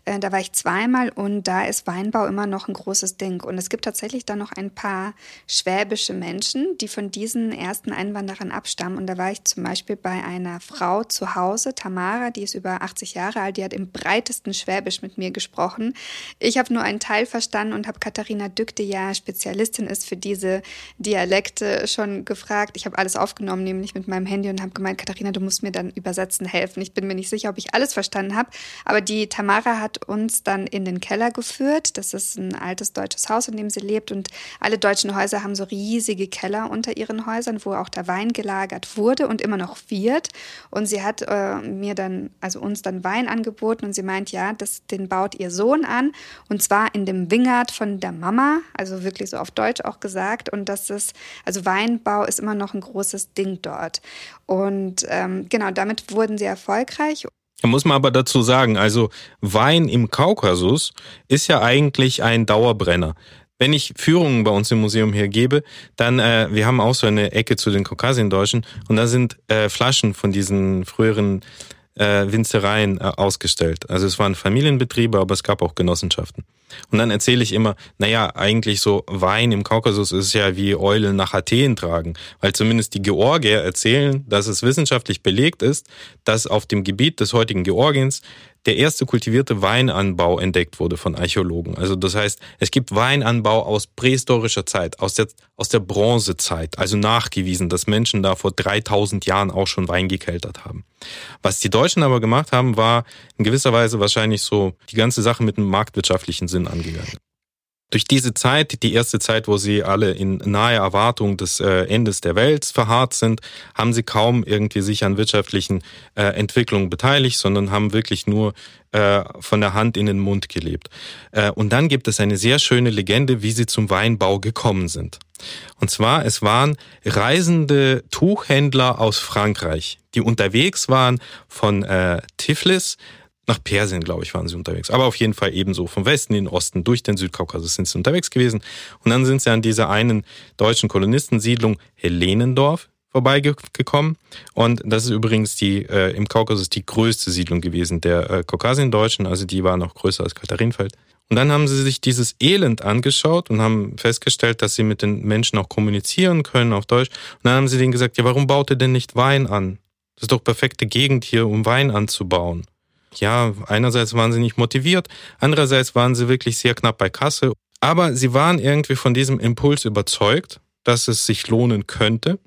Äh, Da war ich zweimal und da ist Weinbau immer noch ein großes Ding. Und es gibt tatsächlich da noch ein paar schwäbische Menschen, die von diesen ersten Einwanderern abstammen. Und da war ich zum Beispiel bei einer Frau zu Hause, Tamara, die ist über 80 Jahre alt, die hat im breitesten Schwäbisch mit mir gesprochen. Ich habe nur einen Teil verstanden und habe Katharina Dück, die ja Spezialistin ist für diese Dialekte, schon gefragt. Ich habe alles aufgenommen, nämlich mit meinem Handy und habe gemeint, Katharina, du musst mir dann übersetzen helfen. Ich bin mir nicht sicher, ob ich alles verstanden habe. Aber die Tamara hat uns dann in den Keller geführt. Das ist ein altes deutsches Haus, in dem sie lebt. Und alle deutschen Häuser haben so riesige Keller unter ihren Häusern, wo auch der Wein gelagert wurde und immer noch wird. Und sie hat äh, mir dann, also uns dann Wein angeboten und sie meint, ja, das, den baut ihr Sohn an. Und zwar in dem Wingert von der Mama, also wirklich so auf Deutsch auch gesagt. Und das ist, also Weinbau ist immer noch ein großes Ding dort. Und ähm, genau, damit wurden sie erfolgreich. Da muss man aber dazu sagen, also Wein im Kaukasus ist ja eigentlich ein Dauerbrenner. Wenn ich Führungen bei uns im Museum hier gebe, dann, äh, wir haben auch so eine Ecke zu den Kaukasiendeutschen und da sind äh, Flaschen von diesen früheren äh, Winzereien äh, ausgestellt. Also es waren Familienbetriebe, aber es gab auch Genossenschaften. Und dann erzähle ich immer, naja, eigentlich so Wein im Kaukasus ist ja wie Eulen nach Athen tragen, weil zumindest die Georgier erzählen, dass es wissenschaftlich belegt ist, dass auf dem Gebiet des heutigen Georgiens der erste kultivierte Weinanbau entdeckt wurde von Archäologen. Also das heißt, es gibt Weinanbau aus prähistorischer Zeit, aus der, aus der Bronzezeit, also nachgewiesen, dass Menschen da vor 3000 Jahren auch schon Wein gekeltert haben. Was die Deutschen aber gemacht haben, war in gewisser Weise wahrscheinlich so die ganze Sache mit einem marktwirtschaftlichen Sinn angegangen. Durch diese Zeit, die erste Zeit, wo sie alle in nahe Erwartung des äh, Endes der Welt verharrt sind, haben sie kaum irgendwie sich an wirtschaftlichen äh, Entwicklungen beteiligt, sondern haben wirklich nur äh, von der Hand in den Mund gelebt. Äh, und dann gibt es eine sehr schöne Legende, wie sie zum Weinbau gekommen sind. Und zwar, es waren reisende Tuchhändler aus Frankreich, die unterwegs waren von äh, Tiflis nach Persien, glaube ich, waren sie unterwegs. Aber auf jeden Fall ebenso vom Westen in den Osten, durch den Südkaukasus sind sie unterwegs gewesen. Und dann sind sie an dieser einen deutschen Kolonistensiedlung Helenendorf vorbeigekommen. Und das ist übrigens die äh, im Kaukasus die größte Siedlung gewesen der äh, Kaukasiendeutschen. Also die war noch größer als Katharinenfeld. Und dann haben sie sich dieses Elend angeschaut und haben festgestellt, dass sie mit den Menschen auch kommunizieren können auf Deutsch. Und dann haben sie denen gesagt, ja, warum baut ihr denn nicht Wein an? Das ist doch perfekte Gegend hier, um Wein anzubauen ja, einerseits waren sie nicht motiviert, andererseits waren sie wirklich sehr knapp bei Kasse. Aber sie waren irgendwie von diesem Impuls überzeugt, dass es sich lohnen könnte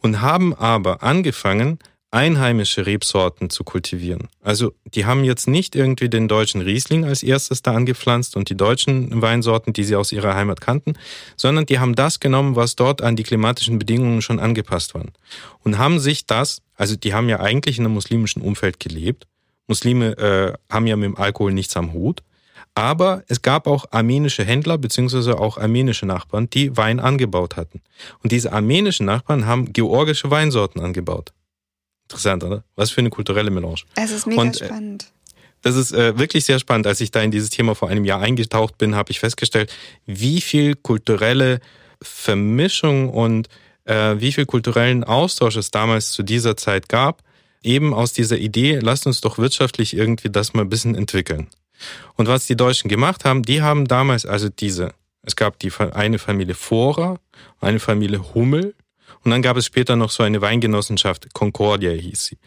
und haben aber angefangen, einheimische Rebsorten zu kultivieren. Also die haben jetzt nicht irgendwie den deutschen Riesling als erstes da angepflanzt und die deutschen Weinsorten, die sie aus ihrer Heimat kannten, sondern die haben das genommen, was dort an die klimatischen Bedingungen schon angepasst waren. Und haben sich das, also die haben ja eigentlich in einem muslimischen Umfeld gelebt, Muslime äh, haben ja mit dem Alkohol nichts am Hut. Aber es gab auch armenische Händler beziehungsweise auch armenische Nachbarn, die Wein angebaut hatten. Und diese armenischen Nachbarn haben georgische Weinsorten angebaut. Interessant, oder? Was für eine kulturelle Melange. Es ist mega Und, äh, spannend. Das ist äh, wirklich sehr spannend. Als ich da in dieses Thema vor einem Jahr eingetaucht bin, habe ich festgestellt, wie viel kulturelle Vermischung und äh, wie viel kulturellen Austausch es damals zu dieser Zeit gab. Eben aus dieser Idee, lasst uns doch wirtschaftlich irgendwie das mal ein bisschen entwickeln. Und was die Deutschen gemacht haben, die haben damals also diese, es gab die eine Familie Vorer, eine Familie Hummel und dann gab es später noch so eine Weingenossenschaft, Concordia hieß sie.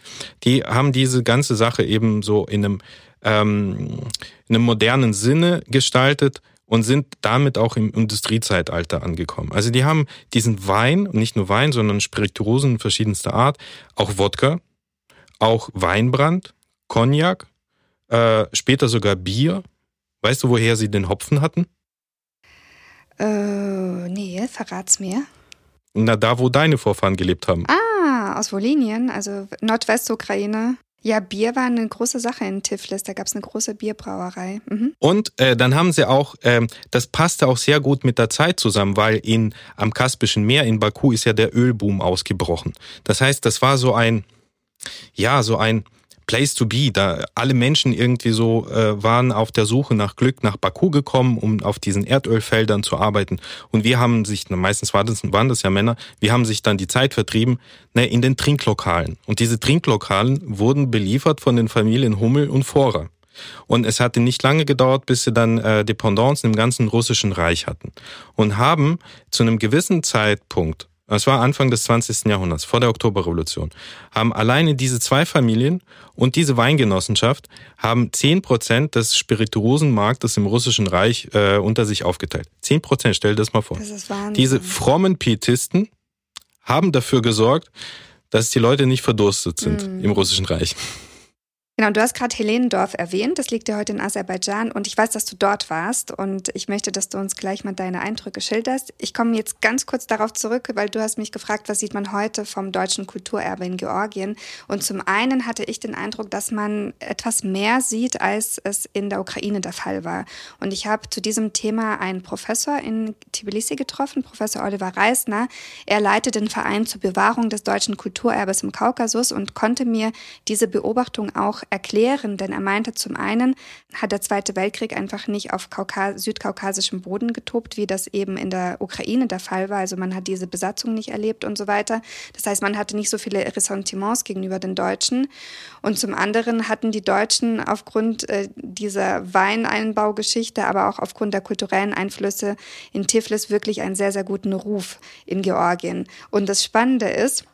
Die haben diese ganze Sache eben so in einem, ähm, in einem modernen Sinne gestaltet und sind damit auch im Industriezeitalter angekommen. Also die haben diesen Wein, nicht nur Wein, sondern Spirituosen verschiedenster Art, auch Wodka, auch Weinbrand, Cognac, äh, später sogar Bier. Weißt du, woher sie den Hopfen hatten? Äh, nee, verrat's mir. Na, da, wo deine Vorfahren gelebt haben. Ah, aus Wolinien, also Nordwestukraine. Ja, Bier war eine große Sache in Tiflis. Da gab es eine große Bierbrauerei. Mhm. Und äh, dann haben sie auch, ähm, das passte auch sehr gut mit der Zeit zusammen, weil in am Kaspischen Meer in Baku ist ja der Ölboom ausgebrochen. Das heißt, das war so ein, ja, so ein Place to be. Da alle Menschen irgendwie so äh, waren auf der Suche nach Glück nach Baku gekommen, um auf diesen Erdölfeldern zu arbeiten. Und wir haben sich, meistens waren das, waren das ja Männer, wir haben sich dann die Zeit vertrieben ne, in den Trinklokalen. Und diese Trinklokalen wurden beliefert von den Familien Hummel und Vorer. Und es hatte nicht lange gedauert, bis sie dann äh, Dependancen im ganzen russischen Reich hatten. Und haben zu einem gewissen Zeitpunkt das war Anfang des 20. Jahrhunderts, vor der Oktoberrevolution, haben alleine diese zwei Familien und diese Weingenossenschaft haben zehn Prozent des Spirituosenmarktes im Russischen Reich äh, unter sich aufgeteilt. Zehn Prozent, stell dir das mal vor. Das ist Wahnsinn. Diese frommen Pietisten haben dafür gesorgt, dass die Leute nicht verdurstet sind mm. im Russischen Reich. Genau, du hast gerade Helendorf erwähnt. Das liegt ja heute in Aserbaidschan und ich weiß, dass du dort warst und ich möchte, dass du uns gleich mal deine Eindrücke schilderst. Ich komme jetzt ganz kurz darauf zurück, weil du hast mich gefragt, was sieht man heute vom deutschen Kulturerbe in Georgien? Und zum einen hatte ich den Eindruck, dass man etwas mehr sieht, als es in der Ukraine der Fall war. Und ich habe zu diesem Thema einen Professor in Tbilisi getroffen, Professor Oliver Reisner. Er leitet den Verein zur Bewahrung des deutschen Kulturerbes im Kaukasus und konnte mir diese Beobachtung auch erklären, denn er meinte, zum einen hat der Zweite Weltkrieg einfach nicht auf Kaukas südkaukasischem Boden getobt, wie das eben in der Ukraine der Fall war. Also man hat diese Besatzung nicht erlebt und so weiter. Das heißt, man hatte nicht so viele Ressentiments gegenüber den Deutschen. Und zum anderen hatten die Deutschen aufgrund äh, dieser Weineinbaugeschichte, aber auch aufgrund der kulturellen Einflüsse in Tiflis wirklich einen sehr, sehr guten Ruf in Georgien. Und das Spannende ist,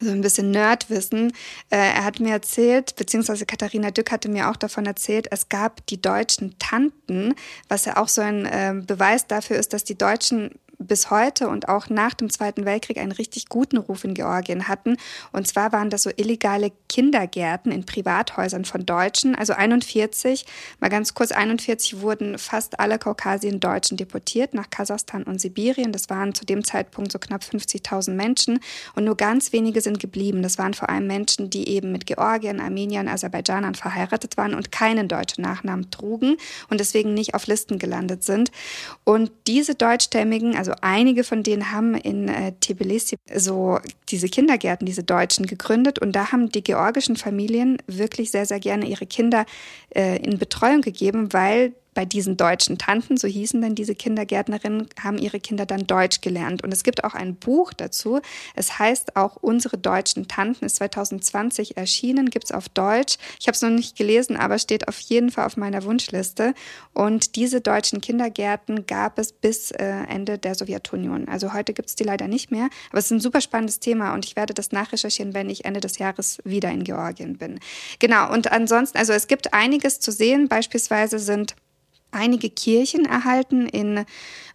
so ein bisschen Nerdwissen. Äh, er hat mir erzählt, beziehungsweise Katharina Dück hatte mir auch davon erzählt, es gab die deutschen Tanten, was ja auch so ein äh, Beweis dafür ist, dass die Deutschen bis heute und auch nach dem Zweiten Weltkrieg einen richtig guten Ruf in Georgien hatten. Und zwar waren das so illegale Kindergärten in Privathäusern von Deutschen. Also 41, mal ganz kurz, 41 wurden fast alle Kaukasien-Deutschen deportiert nach Kasachstan und Sibirien. Das waren zu dem Zeitpunkt so knapp 50.000 Menschen. Und nur ganz wenige sind geblieben. Das waren vor allem Menschen, die eben mit Georgien, Armeniern, Aserbaidschanern verheiratet waren und keinen deutschen Nachnamen trugen und deswegen nicht auf Listen gelandet sind. Und diese deutschstämmigen, also also einige von denen haben in äh, Tbilisi so diese Kindergärten, diese Deutschen gegründet und da haben die georgischen Familien wirklich sehr, sehr gerne ihre Kinder äh, in Betreuung gegeben, weil bei diesen deutschen Tanten, so hießen dann diese Kindergärtnerinnen, haben ihre Kinder dann Deutsch gelernt. Und es gibt auch ein Buch dazu. Es heißt auch Unsere deutschen Tanten, ist 2020 erschienen, gibt es auf Deutsch. Ich habe es noch nicht gelesen, aber steht auf jeden Fall auf meiner Wunschliste. Und diese deutschen Kindergärten gab es bis äh, Ende der Sowjetunion. Also heute gibt es die leider nicht mehr. Aber es ist ein super spannendes Thema und ich werde das nachrecherchieren, wenn ich Ende des Jahres wieder in Georgien bin. Genau, und ansonsten, also es gibt einiges zu sehen. Beispielsweise sind einige Kirchen erhalten in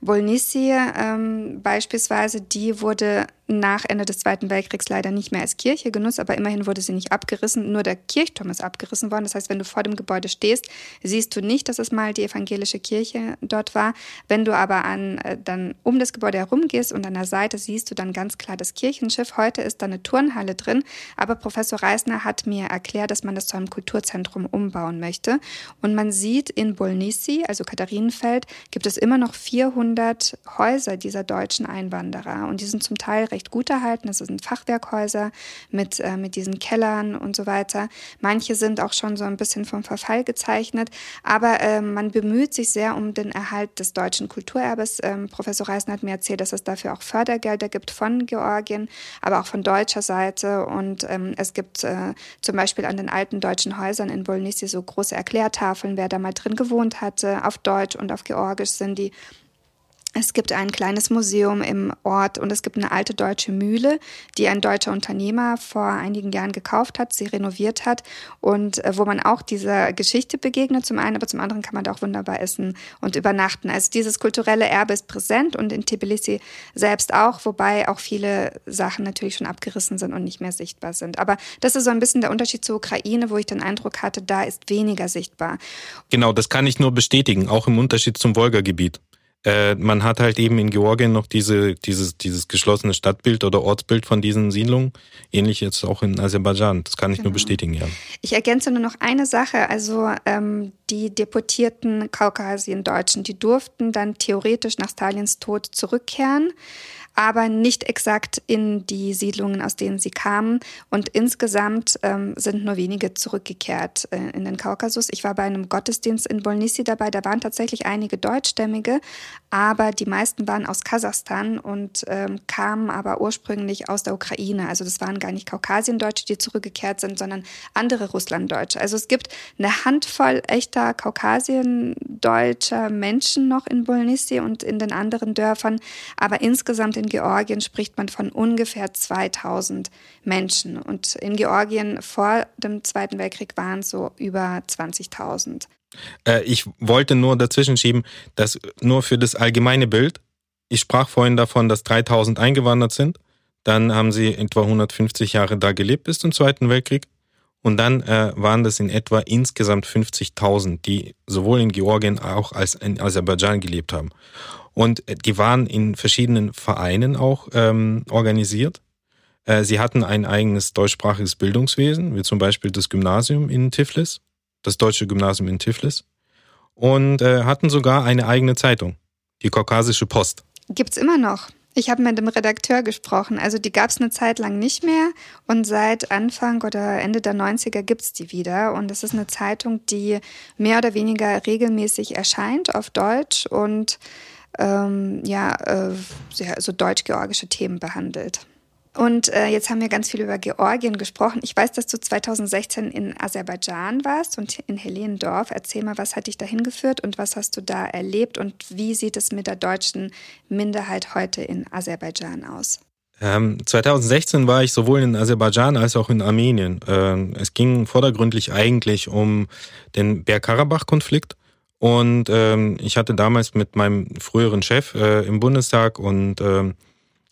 Bolnissi ähm, beispielsweise. Die wurde nach Ende des Zweiten Weltkriegs leider nicht mehr als Kirche genutzt, aber immerhin wurde sie nicht abgerissen. Nur der Kirchturm ist abgerissen worden. Das heißt, wenn du vor dem Gebäude stehst, siehst du nicht, dass es mal die evangelische Kirche dort war. Wenn du aber an, äh, dann um das Gebäude herum gehst und an der Seite siehst du dann ganz klar das Kirchenschiff. Heute ist da eine Turnhalle drin, aber Professor Reisner hat mir erklärt, dass man das zu einem Kulturzentrum umbauen möchte. Und man sieht in Bolnissi, also Katharinenfeld, gibt es immer noch 400 Häuser dieser deutschen Einwanderer und die sind zum Teil recht gut erhalten. Das sind Fachwerkhäuser mit, äh, mit diesen Kellern und so weiter. Manche sind auch schon so ein bisschen vom Verfall gezeichnet, aber äh, man bemüht sich sehr um den Erhalt des deutschen Kulturerbes. Ähm, Professor Reisner hat mir erzählt, dass es dafür auch Fördergelder gibt von Georgien, aber auch von deutscher Seite. Und ähm, es gibt äh, zum Beispiel an den alten deutschen Häusern in Bolnissi so große Erklärtafeln, wer da mal drin gewohnt hatte. Auf Deutsch und auf Georgisch sind die es gibt ein kleines Museum im Ort und es gibt eine alte deutsche Mühle, die ein deutscher Unternehmer vor einigen Jahren gekauft hat, sie renoviert hat und äh, wo man auch dieser Geschichte begegnet zum einen, aber zum anderen kann man da auch wunderbar essen und übernachten. Also dieses kulturelle Erbe ist präsent und in Tbilisi selbst auch, wobei auch viele Sachen natürlich schon abgerissen sind und nicht mehr sichtbar sind. Aber das ist so ein bisschen der Unterschied zur Ukraine, wo ich den Eindruck hatte, da ist weniger sichtbar. Genau, das kann ich nur bestätigen, auch im Unterschied zum Wolgagebiet. Äh, man hat halt eben in Georgien noch diese, dieses, dieses geschlossene Stadtbild oder Ortsbild von diesen Siedlungen. Ähnlich jetzt auch in Aserbaidschan. Das kann ich genau. nur bestätigen, ja. Ich ergänze nur noch eine Sache. Also ähm, die deportierten Kaukasien-Deutschen, die durften dann theoretisch nach Stalins Tod zurückkehren. Aber nicht exakt in die Siedlungen, aus denen sie kamen. Und insgesamt ähm, sind nur wenige zurückgekehrt äh, in den Kaukasus. Ich war bei einem Gottesdienst in Bolnissi dabei, da waren tatsächlich einige Deutschstämmige, aber die meisten waren aus Kasachstan und ähm, kamen aber ursprünglich aus der Ukraine. Also das waren gar nicht Kaukasiendeutsche, die zurückgekehrt sind, sondern andere Russlanddeutsche. Also es gibt eine Handvoll echter Kaukasiendeutscher Menschen noch in Bolnissi und in den anderen Dörfern, aber insgesamt in Georgien spricht man von ungefähr 2000 Menschen und in Georgien vor dem Zweiten Weltkrieg waren es so über 20.000. Äh, ich wollte nur dazwischen schieben, dass nur für das allgemeine Bild, ich sprach vorhin davon, dass 3000 eingewandert sind, dann haben sie etwa 150 Jahre da gelebt bis zum Zweiten Weltkrieg und dann äh, waren das in etwa insgesamt 50.000, die sowohl in Georgien auch als in Aserbaidschan gelebt haben. Und äh, die waren in verschiedenen Vereinen auch ähm, organisiert. Äh, sie hatten ein eigenes deutschsprachiges Bildungswesen, wie zum Beispiel das Gymnasium in Tiflis, das deutsche Gymnasium in Tiflis, und äh, hatten sogar eine eigene Zeitung, die Kaukasische Post. Gibt's immer noch. Ich habe mit dem Redakteur gesprochen. Also die gab es eine Zeit lang nicht mehr und seit Anfang oder Ende der 90er gibt es die wieder. Und es ist eine Zeitung, die mehr oder weniger regelmäßig erscheint auf Deutsch und ähm, ja, äh, so deutsch-georgische Themen behandelt. Und äh, jetzt haben wir ganz viel über Georgien gesprochen. Ich weiß, dass du 2016 in Aserbaidschan warst und in Helendorf. Erzähl mal, was hat dich dahin geführt und was hast du da erlebt und wie sieht es mit der deutschen Minderheit heute in Aserbaidschan aus? Ähm, 2016 war ich sowohl in Aserbaidschan als auch in Armenien. Ähm, es ging vordergründlich eigentlich um den Bergkarabach-Konflikt. Und ähm, ich hatte damals mit meinem früheren Chef äh, im Bundestag und ähm,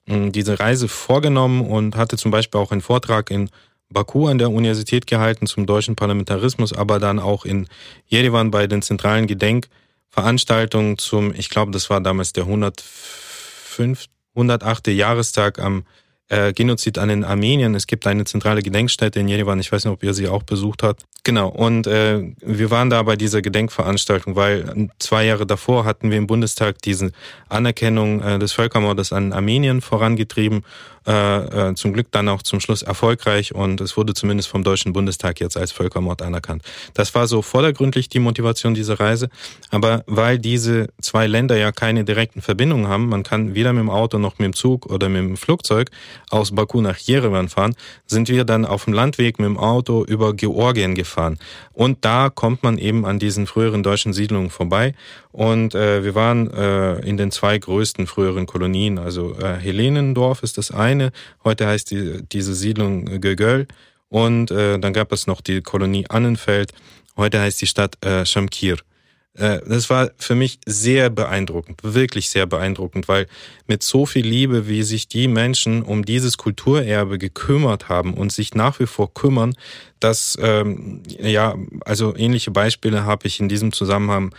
diese Reise vorgenommen und hatte zum Beispiel auch einen Vortrag in Baku an der Universität gehalten zum deutschen Parlamentarismus, aber dann auch in Jerewan bei den zentralen Gedenkveranstaltungen zum, ich glaube, das war damals der 105, 108. Jahrestag am äh, Genozid an den Armenien. Es gibt eine zentrale Gedenkstätte in Jerewan. Ich weiß nicht, ob ihr sie auch besucht habt. Genau. Und äh, wir waren da bei dieser Gedenkveranstaltung, weil zwei Jahre davor hatten wir im Bundestag diese Anerkennung äh, des Völkermordes an Armenien vorangetrieben äh, äh, zum Glück dann auch zum Schluss erfolgreich und es wurde zumindest vom Deutschen Bundestag jetzt als Völkermord anerkannt. Das war so vordergründlich die Motivation dieser Reise, aber weil diese zwei Länder ja keine direkten Verbindungen haben, man kann weder mit dem Auto noch mit dem Zug oder mit dem Flugzeug aus Baku nach Jerewan fahren, sind wir dann auf dem Landweg mit dem Auto über Georgien gefahren. Und da kommt man eben an diesen früheren deutschen Siedlungen vorbei. Und äh, wir waren äh, in den zwei größten früheren Kolonien. Also äh, Helenendorf ist das eine. Heute heißt die, diese Siedlung Gögöl. Und äh, dann gab es noch die Kolonie Annenfeld. Heute heißt die Stadt äh, Shamkir. Äh, das war für mich sehr beeindruckend, wirklich sehr beeindruckend, weil mit so viel Liebe, wie sich die Menschen um dieses Kulturerbe gekümmert haben und sich nach wie vor kümmern, das, ähm, ja, also ähnliche Beispiele habe ich in diesem Zusammenhang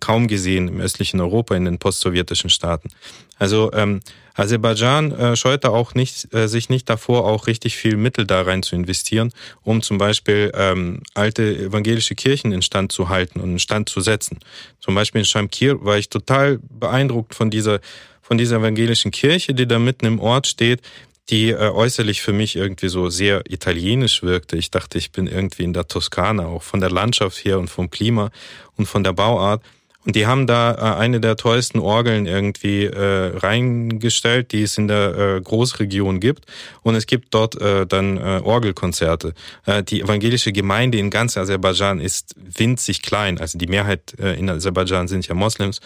kaum gesehen im östlichen Europa, in den postsowjetischen Staaten. Also ähm, Aserbaidschan äh, scheute auch nicht, äh, sich nicht davor, auch richtig viel Mittel da rein zu investieren, um zum Beispiel ähm, alte evangelische Kirchen instand zu halten und instand zu setzen. Zum Beispiel in Shamkir war ich total beeindruckt von dieser von dieser evangelischen Kirche, die da mitten im Ort steht, die äh, äußerlich für mich irgendwie so sehr italienisch wirkte. Ich dachte, ich bin irgendwie in der Toskana, auch von der Landschaft her und vom Klima und von der Bauart. Und die haben da äh, eine der teuersten Orgeln irgendwie äh, reingestellt, die es in der äh, Großregion gibt. Und es gibt dort äh, dann äh, Orgelkonzerte. Äh, die evangelische Gemeinde in ganz Aserbaidschan ist winzig klein. Also die Mehrheit äh, in Aserbaidschan sind ja Moslems.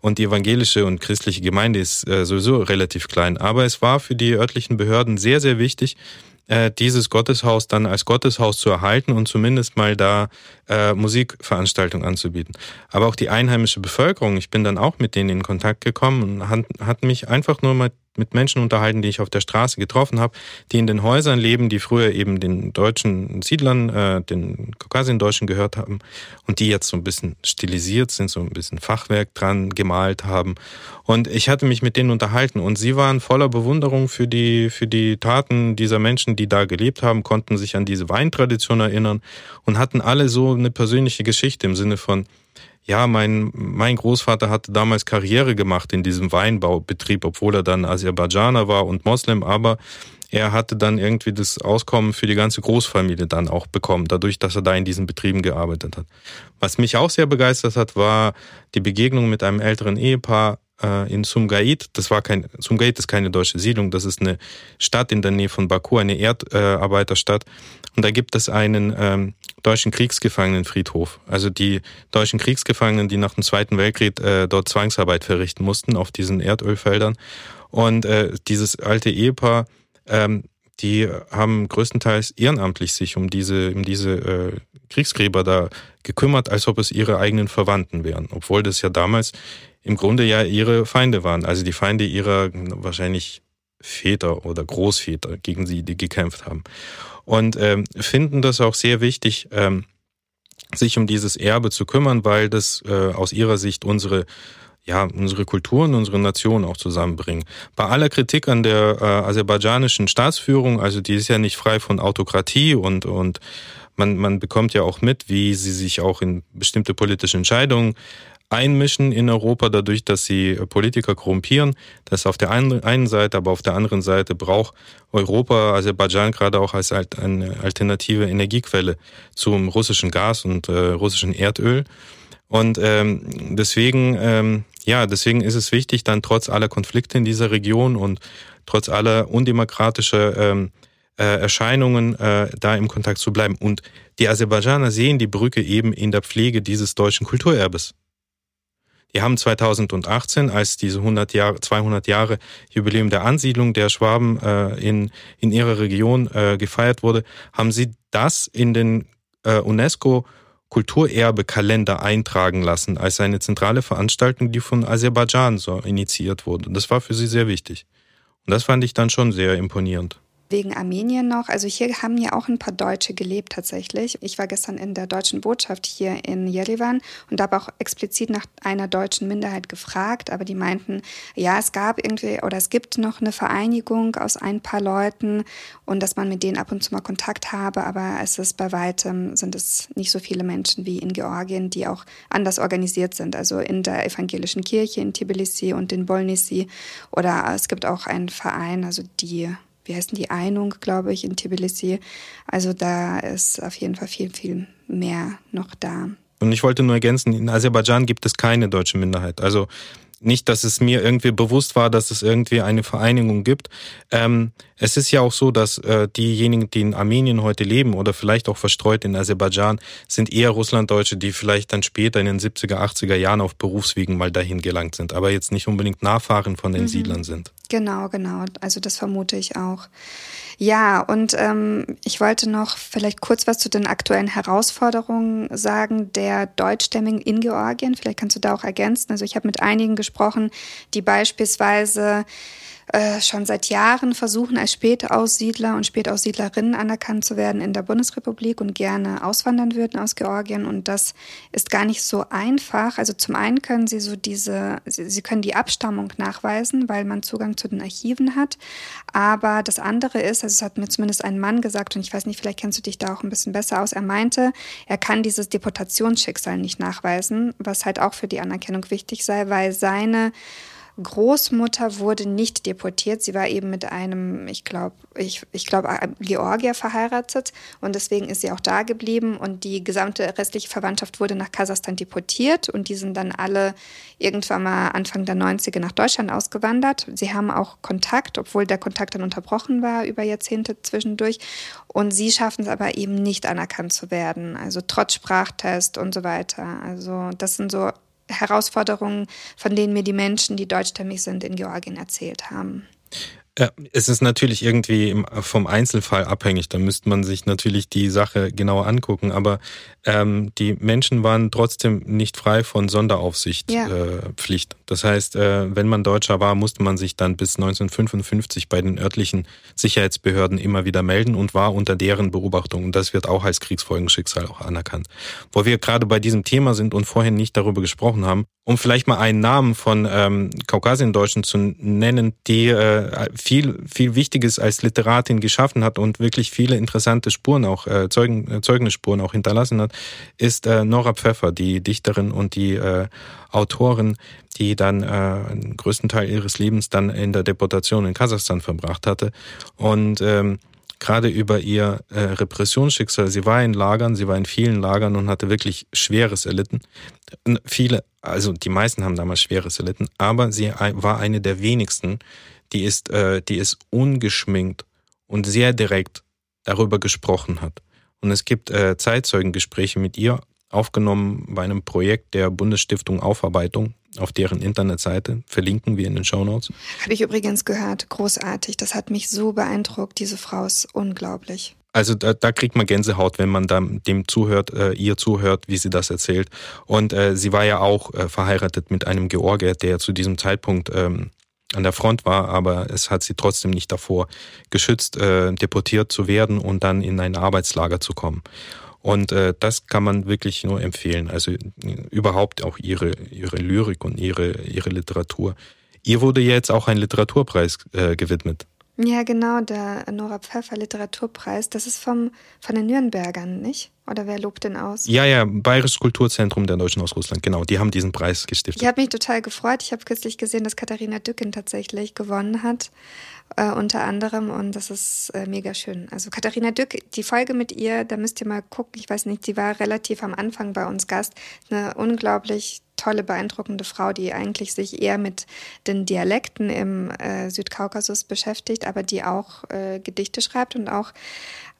Und die evangelische und christliche Gemeinde ist äh, sowieso relativ klein. Aber es war für die örtlichen Behörden sehr, sehr wichtig, äh, dieses Gotteshaus dann als Gotteshaus zu erhalten und zumindest mal da äh, Musikveranstaltungen anzubieten. Aber auch die einheimische Bevölkerung, ich bin dann auch mit denen in Kontakt gekommen und hat, hat mich einfach nur mal mit Menschen unterhalten, die ich auf der Straße getroffen habe, die in den Häusern leben, die früher eben den deutschen Siedlern, äh, den Kaukasiendeutschen gehört haben und die jetzt so ein bisschen stilisiert sind, so ein bisschen Fachwerk dran gemalt haben. Und ich hatte mich mit denen unterhalten und sie waren voller Bewunderung für die, für die Taten dieser Menschen, die da gelebt haben, konnten sich an diese Weintradition erinnern und hatten alle so eine persönliche Geschichte im Sinne von, ja, mein, mein Großvater hatte damals Karriere gemacht in diesem Weinbaubetrieb, obwohl er dann Aserbaidschaner war und Moslem, aber er hatte dann irgendwie das Auskommen für die ganze Großfamilie dann auch bekommen, dadurch, dass er da in diesen Betrieben gearbeitet hat. Was mich auch sehr begeistert hat, war die Begegnung mit einem älteren Ehepaar äh, in Sumgait. Das war kein, Sumgait ist keine deutsche Siedlung, das ist eine Stadt in der Nähe von Baku, eine Erdarbeiterstadt. Und da gibt es einen ähm, deutschen Kriegsgefangenenfriedhof. Also die deutschen Kriegsgefangenen, die nach dem Zweiten Weltkrieg äh, dort Zwangsarbeit verrichten mussten auf diesen Erdölfeldern. Und äh, dieses alte Ehepaar ähm, die haben größtenteils ehrenamtlich sich um diese, um diese äh, Kriegsgräber da gekümmert, als ob es ihre eigenen Verwandten wären, obwohl das ja damals im Grunde ja ihre Feinde waren, also die Feinde ihrer wahrscheinlich Väter oder Großväter, gegen sie die gekämpft haben. Und ähm, finden das auch sehr wichtig, ähm, sich um dieses Erbe zu kümmern, weil das äh, aus ihrer Sicht unsere ja, unsere Kultur und unsere Nation auch zusammenbringen. Bei aller Kritik an der äh, aserbaidschanischen Staatsführung, also die ist ja nicht frei von Autokratie und, und man, man bekommt ja auch mit, wie sie sich auch in bestimmte politische Entscheidungen einmischen in Europa, dadurch, dass sie Politiker korrumpieren. Das auf der einen Seite, aber auf der anderen Seite braucht Europa Aserbaidschan gerade auch als eine alternative Energiequelle zum russischen Gas und äh, russischen Erdöl. Und ähm, deswegen ähm, ja, deswegen ist es wichtig, dann trotz aller Konflikte in dieser Region und trotz aller undemokratischer ähm, äh, Erscheinungen äh, da im Kontakt zu bleiben. Und die Aserbaidschaner sehen die Brücke eben in der Pflege dieses deutschen Kulturerbes. Die haben 2018, als diese 100 Jahre, 200 Jahre Jubiläum der Ansiedlung der Schwaben äh, in, in ihrer Region äh, gefeiert wurde, haben sie das in den äh, UNESCO Kulturerbe-Kalender eintragen lassen als eine zentrale Veranstaltung, die von Aserbaidschan so initiiert wurde. Das war für sie sehr wichtig. Und das fand ich dann schon sehr imponierend. Wegen Armenien noch. Also hier haben ja auch ein paar Deutsche gelebt tatsächlich. Ich war gestern in der deutschen Botschaft hier in Jerewan und habe auch explizit nach einer deutschen Minderheit gefragt, aber die meinten, ja, es gab irgendwie oder es gibt noch eine Vereinigung aus ein paar Leuten und dass man mit denen ab und zu mal Kontakt habe, aber es ist bei weitem sind es nicht so viele Menschen wie in Georgien, die auch anders organisiert sind. Also in der evangelischen Kirche in Tbilisi und in Bolnisi oder es gibt auch einen Verein, also die wie heißt die Einung, glaube ich, in Tbilisi. Also da ist auf jeden Fall viel, viel mehr noch da. Und ich wollte nur ergänzen, in Aserbaidschan gibt es keine deutsche Minderheit. Also nicht, dass es mir irgendwie bewusst war, dass es irgendwie eine Vereinigung gibt. Ähm, es ist ja auch so, dass äh, diejenigen, die in Armenien heute leben oder vielleicht auch verstreut in Aserbaidschan, sind eher Russlanddeutsche, die vielleicht dann später in den 70er, 80er Jahren auf Berufswegen mal dahin gelangt sind, aber jetzt nicht unbedingt Nachfahren von den mhm. Siedlern sind. Genau, genau. Also das vermute ich auch. Ja, und ähm, ich wollte noch vielleicht kurz was zu den aktuellen Herausforderungen sagen der Deutschstämmigen in Georgien. Vielleicht kannst du da auch ergänzen. Also ich habe mit einigen gesprochen, die beispielsweise äh, schon seit Jahren versuchen, als Spätaussiedler und Spätaussiedlerinnen anerkannt zu werden in der Bundesrepublik und gerne auswandern würden aus Georgien. Und das ist gar nicht so einfach. Also zum einen können sie so diese, sie, sie können die Abstammung nachweisen, weil man Zugang zu den Archiven hat. Aber das andere ist, also es hat mir zumindest ein Mann gesagt, und ich weiß nicht, vielleicht kennst du dich da auch ein bisschen besser aus, er meinte, er kann dieses Deportationsschicksal nicht nachweisen, was halt auch für die Anerkennung wichtig sei, weil seine Großmutter wurde nicht deportiert. Sie war eben mit einem, ich glaube, ich, ich glaube, Georgier verheiratet und deswegen ist sie auch da geblieben und die gesamte restliche Verwandtschaft wurde nach Kasachstan deportiert und die sind dann alle irgendwann mal Anfang der 90er nach Deutschland ausgewandert. Sie haben auch Kontakt, obwohl der Kontakt dann unterbrochen war über Jahrzehnte zwischendurch und sie schaffen es aber eben nicht anerkannt zu werden, also trotz Sprachtest und so weiter. Also das sind so Herausforderungen, von denen mir die Menschen, die deutschstämmig sind, in Georgien erzählt haben. Es ist natürlich irgendwie vom Einzelfall abhängig. Da müsste man sich natürlich die Sache genauer angucken. Aber ähm, die Menschen waren trotzdem nicht frei von Sonderaufsichtpflicht. Ja. Äh, Das heißt, äh, wenn man Deutscher war, musste man sich dann bis 1955 bei den örtlichen Sicherheitsbehörden immer wieder melden und war unter deren Beobachtung. Und das wird auch als Kriegsfolgenschicksal auch anerkannt. Wo wir gerade bei diesem Thema sind und vorhin nicht darüber gesprochen haben, um vielleicht mal einen Namen von ähm, Kaukasiendeutschen zu nennen, die äh, viel, viel Wichtiges als Literatin geschaffen hat und wirklich viele interessante Spuren auch, äh, Zeugen, äh, Zeugnisspuren auch hinterlassen hat, ist äh, Nora Pfeffer, die Dichterin und die äh, Autorin, die dann äh, den größten Teil ihres Lebens dann in der Deportation in Kasachstan verbracht hatte. Und ähm, gerade über ihr äh, Repressionsschicksal. Sie war in Lagern, sie war in vielen Lagern und hatte wirklich Schweres erlitten. Viele, also die meisten haben damals Schweres erlitten, aber sie war eine der wenigsten, die ist, äh, die ist ungeschminkt und sehr direkt darüber gesprochen hat. Und es gibt äh, Zeitzeugengespräche mit ihr, aufgenommen bei einem Projekt der Bundesstiftung Aufarbeitung auf deren Internetseite. Verlinken wir in den Show Notes. Habe ich übrigens gehört. Großartig. Das hat mich so beeindruckt. Diese Frau ist unglaublich. Also da, da kriegt man Gänsehaut, wenn man dem zuhört, äh, ihr zuhört, wie sie das erzählt. Und äh, sie war ja auch äh, verheiratet mit einem Georgier, der zu diesem Zeitpunkt ähm, an der Front war, aber es hat sie trotzdem nicht davor geschützt, äh, deportiert zu werden und dann in ein Arbeitslager zu kommen. Und äh, das kann man wirklich nur empfehlen. Also überhaupt auch ihre, ihre Lyrik und ihre, ihre Literatur. Ihr wurde jetzt auch ein Literaturpreis äh, gewidmet. Ja, genau, der Nora Pfeffer Literaturpreis. Das ist vom, von den Nürnbergern, nicht? Oder wer lobt den aus? Ja, ja, Bayerisches Kulturzentrum der Deutschen aus Russland, genau. Die haben diesen Preis gestiftet. Ich habe mich total gefreut. Ich habe kürzlich gesehen, dass Katharina Dücken tatsächlich gewonnen hat, äh, unter anderem. Und das ist äh, mega schön. Also Katharina Dück, die Folge mit ihr, da müsst ihr mal gucken. Ich weiß nicht, sie war relativ am Anfang bei uns Gast. Eine unglaublich tolle, beeindruckende Frau, die eigentlich sich eher mit den Dialekten im äh, Südkaukasus beschäftigt, aber die auch äh, Gedichte schreibt und auch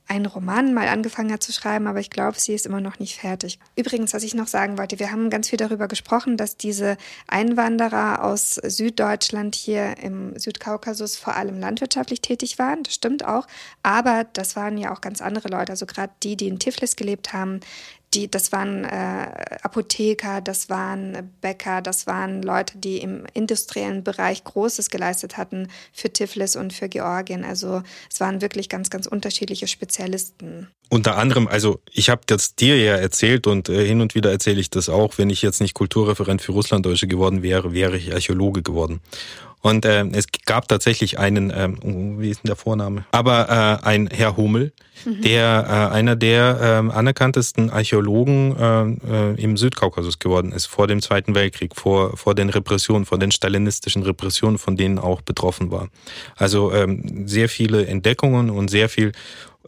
einen Roman mal angefangen hat zu schreiben, aber ich glaube, sie ist immer noch nicht fertig. Übrigens, was ich noch sagen wollte, wir haben ganz viel darüber gesprochen, dass diese Einwanderer aus Süddeutschland hier im Südkaukasus vor allem landwirtschaftlich tätig waren. Das stimmt auch. Aber das waren ja auch ganz andere Leute. Also gerade die, die in Tiflis gelebt haben, die, das waren äh, Apotheker, das waren Bäcker, das waren Leute, die im industriellen Bereich Großes geleistet hatten für Tiflis und für Georgien. Also es waren wirklich ganz, ganz unterschiedliche Spezialisten. Unter anderem, also ich habe das dir ja erzählt und äh, hin und wieder erzähle ich das auch, wenn ich jetzt nicht Kulturreferent für Russlanddeutsche geworden wäre, wäre ich Archäologe geworden. Und äh, es gab tatsächlich einen, ähm, wie ist denn der Vorname? Aber äh, ein Herr Hummel, mhm. der äh, einer der äh, anerkanntesten Archäologen äh, äh, im Südkaukasus geworden ist, vor dem Zweiten Weltkrieg, vor, vor den Repressionen, vor den stalinistischen Repressionen, von denen auch betroffen war. Also ähm, sehr viele Entdeckungen und sehr viel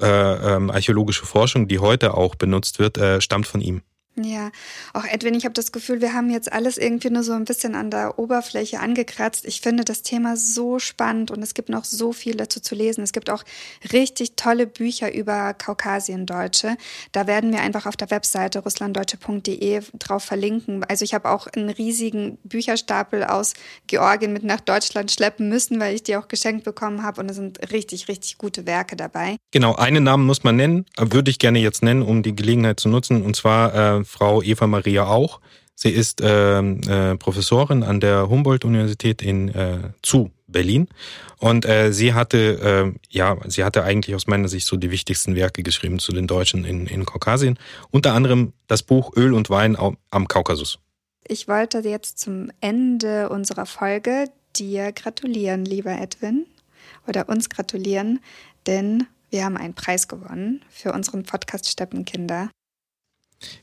äh, ähm, archäologische Forschung, die heute auch benutzt wird, äh, stammt von ihm. Ja, auch Edwin, ich habe das Gefühl, wir haben jetzt alles irgendwie nur so ein bisschen an der Oberfläche angekratzt. Ich finde das Thema so spannend und es gibt noch so viel dazu zu lesen. Es gibt auch richtig tolle Bücher über Kaukasiendeutsche. Da werden wir einfach auf der Webseite russlanddeutsche.de drauf verlinken. Also ich habe auch einen riesigen Bücherstapel aus Georgien mit nach Deutschland schleppen müssen, weil ich die auch geschenkt bekommen habe und es sind richtig, richtig gute Werke dabei. Genau, einen Namen muss man nennen, würde ich gerne jetzt nennen, um die Gelegenheit zu nutzen, und zwar äh, Frau Eva Maria auch. Sie ist äh, äh, Professorin an der Humboldt-Universität in äh, zu Berlin und äh, sie hatte äh, ja sie hatte eigentlich aus meiner Sicht so die wichtigsten Werke geschrieben zu den Deutschen in, in Kaukasien, unter anderem das Buch Öl und Wein am Kaukasus. Ich wollte jetzt zum Ende unserer Folge dir gratulieren, lieber Edwin, oder uns gratulieren, denn wir haben einen Preis gewonnen für unseren Podcast Steppenkinder.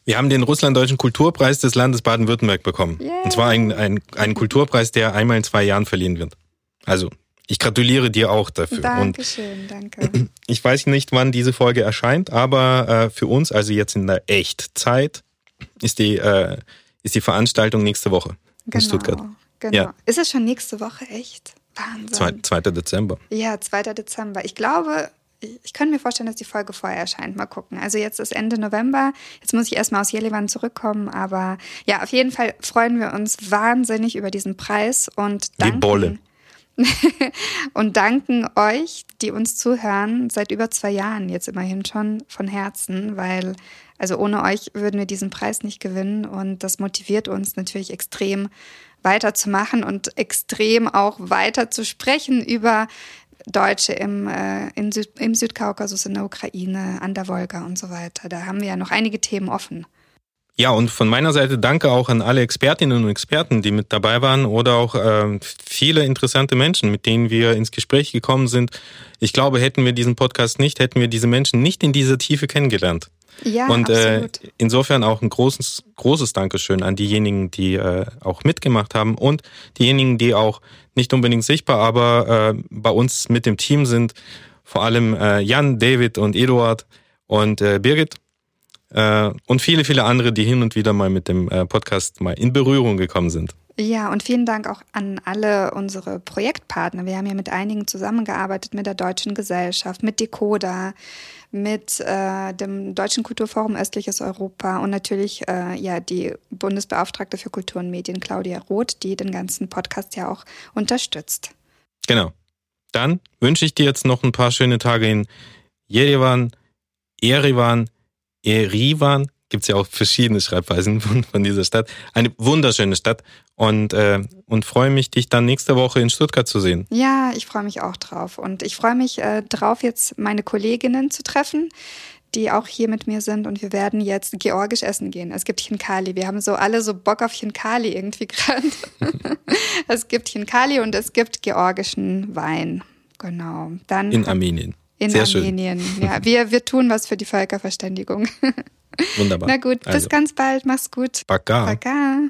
Wir haben den Russlanddeutschen Kulturpreis des Landes Baden-Württemberg bekommen. Yeah. Und zwar einen, einen, einen Kulturpreis, der einmal in zwei Jahren verliehen wird. Also, ich gratuliere dir auch dafür. Dankeschön, danke. *clears throat* Ich weiß nicht, wann diese Folge erscheint, aber äh, für uns, also jetzt in der Echtzeit, ist die, äh, ist die Veranstaltung nächste Woche genau, in Stuttgart. Genau. Ja. Ist es schon nächste Woche echt? Wahnsinn. 2. Dezember. Ja, 2. Dezember. Ich glaube, ich könnte mir vorstellen, dass die Folge vorher erscheint. Mal gucken. Also jetzt ist Ende November. Jetzt muss ich erstmal aus Jelewan zurückkommen. Aber ja, auf jeden Fall freuen wir uns wahnsinnig über diesen Preis und danken, die Bolle. *laughs* und danken euch, die uns zuhören, seit über zwei Jahren jetzt immerhin schon von Herzen, weil also ohne euch würden wir diesen Preis nicht gewinnen und das motiviert uns natürlich extrem weiterzumachen und extrem auch weiter zu sprechen über Deutsche im, äh, in Süd, im Südkaukasus, in der Ukraine, an der Wolga und so weiter. Da haben wir ja noch einige Themen offen. Ja, und von meiner Seite danke auch an alle Expertinnen und Experten, die mit dabei waren oder auch äh, viele interessante Menschen, mit denen wir ins Gespräch gekommen sind. Ich glaube, hätten wir diesen Podcast nicht, hätten wir diese Menschen nicht in dieser Tiefe kennengelernt. Ja, und absolut. Äh, insofern auch ein großes, großes Dankeschön an diejenigen, die äh, auch mitgemacht haben und diejenigen, die auch nicht unbedingt sichtbar, aber äh, bei uns mit dem Team sind. Vor allem äh, Jan, David und Eduard und äh, Birgit äh, und viele, viele andere, die hin und wieder mal mit dem äh, Podcast mal in Berührung gekommen sind. Ja, und vielen Dank auch an alle unsere Projektpartner. Wir haben ja mit einigen zusammengearbeitet, mit der Deutschen Gesellschaft, mit Decoda, mit äh, dem Deutschen Kulturforum Östliches Europa und natürlich äh, ja die Bundesbeauftragte für Kultur und Medien, Claudia Roth, die den ganzen Podcast ja auch unterstützt. Genau. Dann wünsche ich dir jetzt noch ein paar schöne Tage in Jerewan, Erivan, Erivan, gibt es ja auch verschiedene Schreibweisen *laughs* von, von, dieser Stadt. Eine wunderschöne Stadt und, äh, und freue mich, dich dann nächste Woche in Stuttgart zu sehen. Ja, ich freue mich auch drauf. Und ich freue mich äh, drauf, jetzt meine Kolleginnen zu treffen, die auch hier mit mir sind. Und wir werden jetzt georgisch essen gehen. Es gibt Chinkali. Wir haben so alle so Bock auf Chinkali irgendwie *laughs* gerade. es gibt Chinkali und es gibt georgischen Wein. Genau. Dann in Armenien. In Sehr Armenien. Schön. Ja, wir, wir tun was für die Völkerverständigung. Wunderbar. *laughs* Na gut, bis also. ganz bald. Mach's gut. Baka. Baka.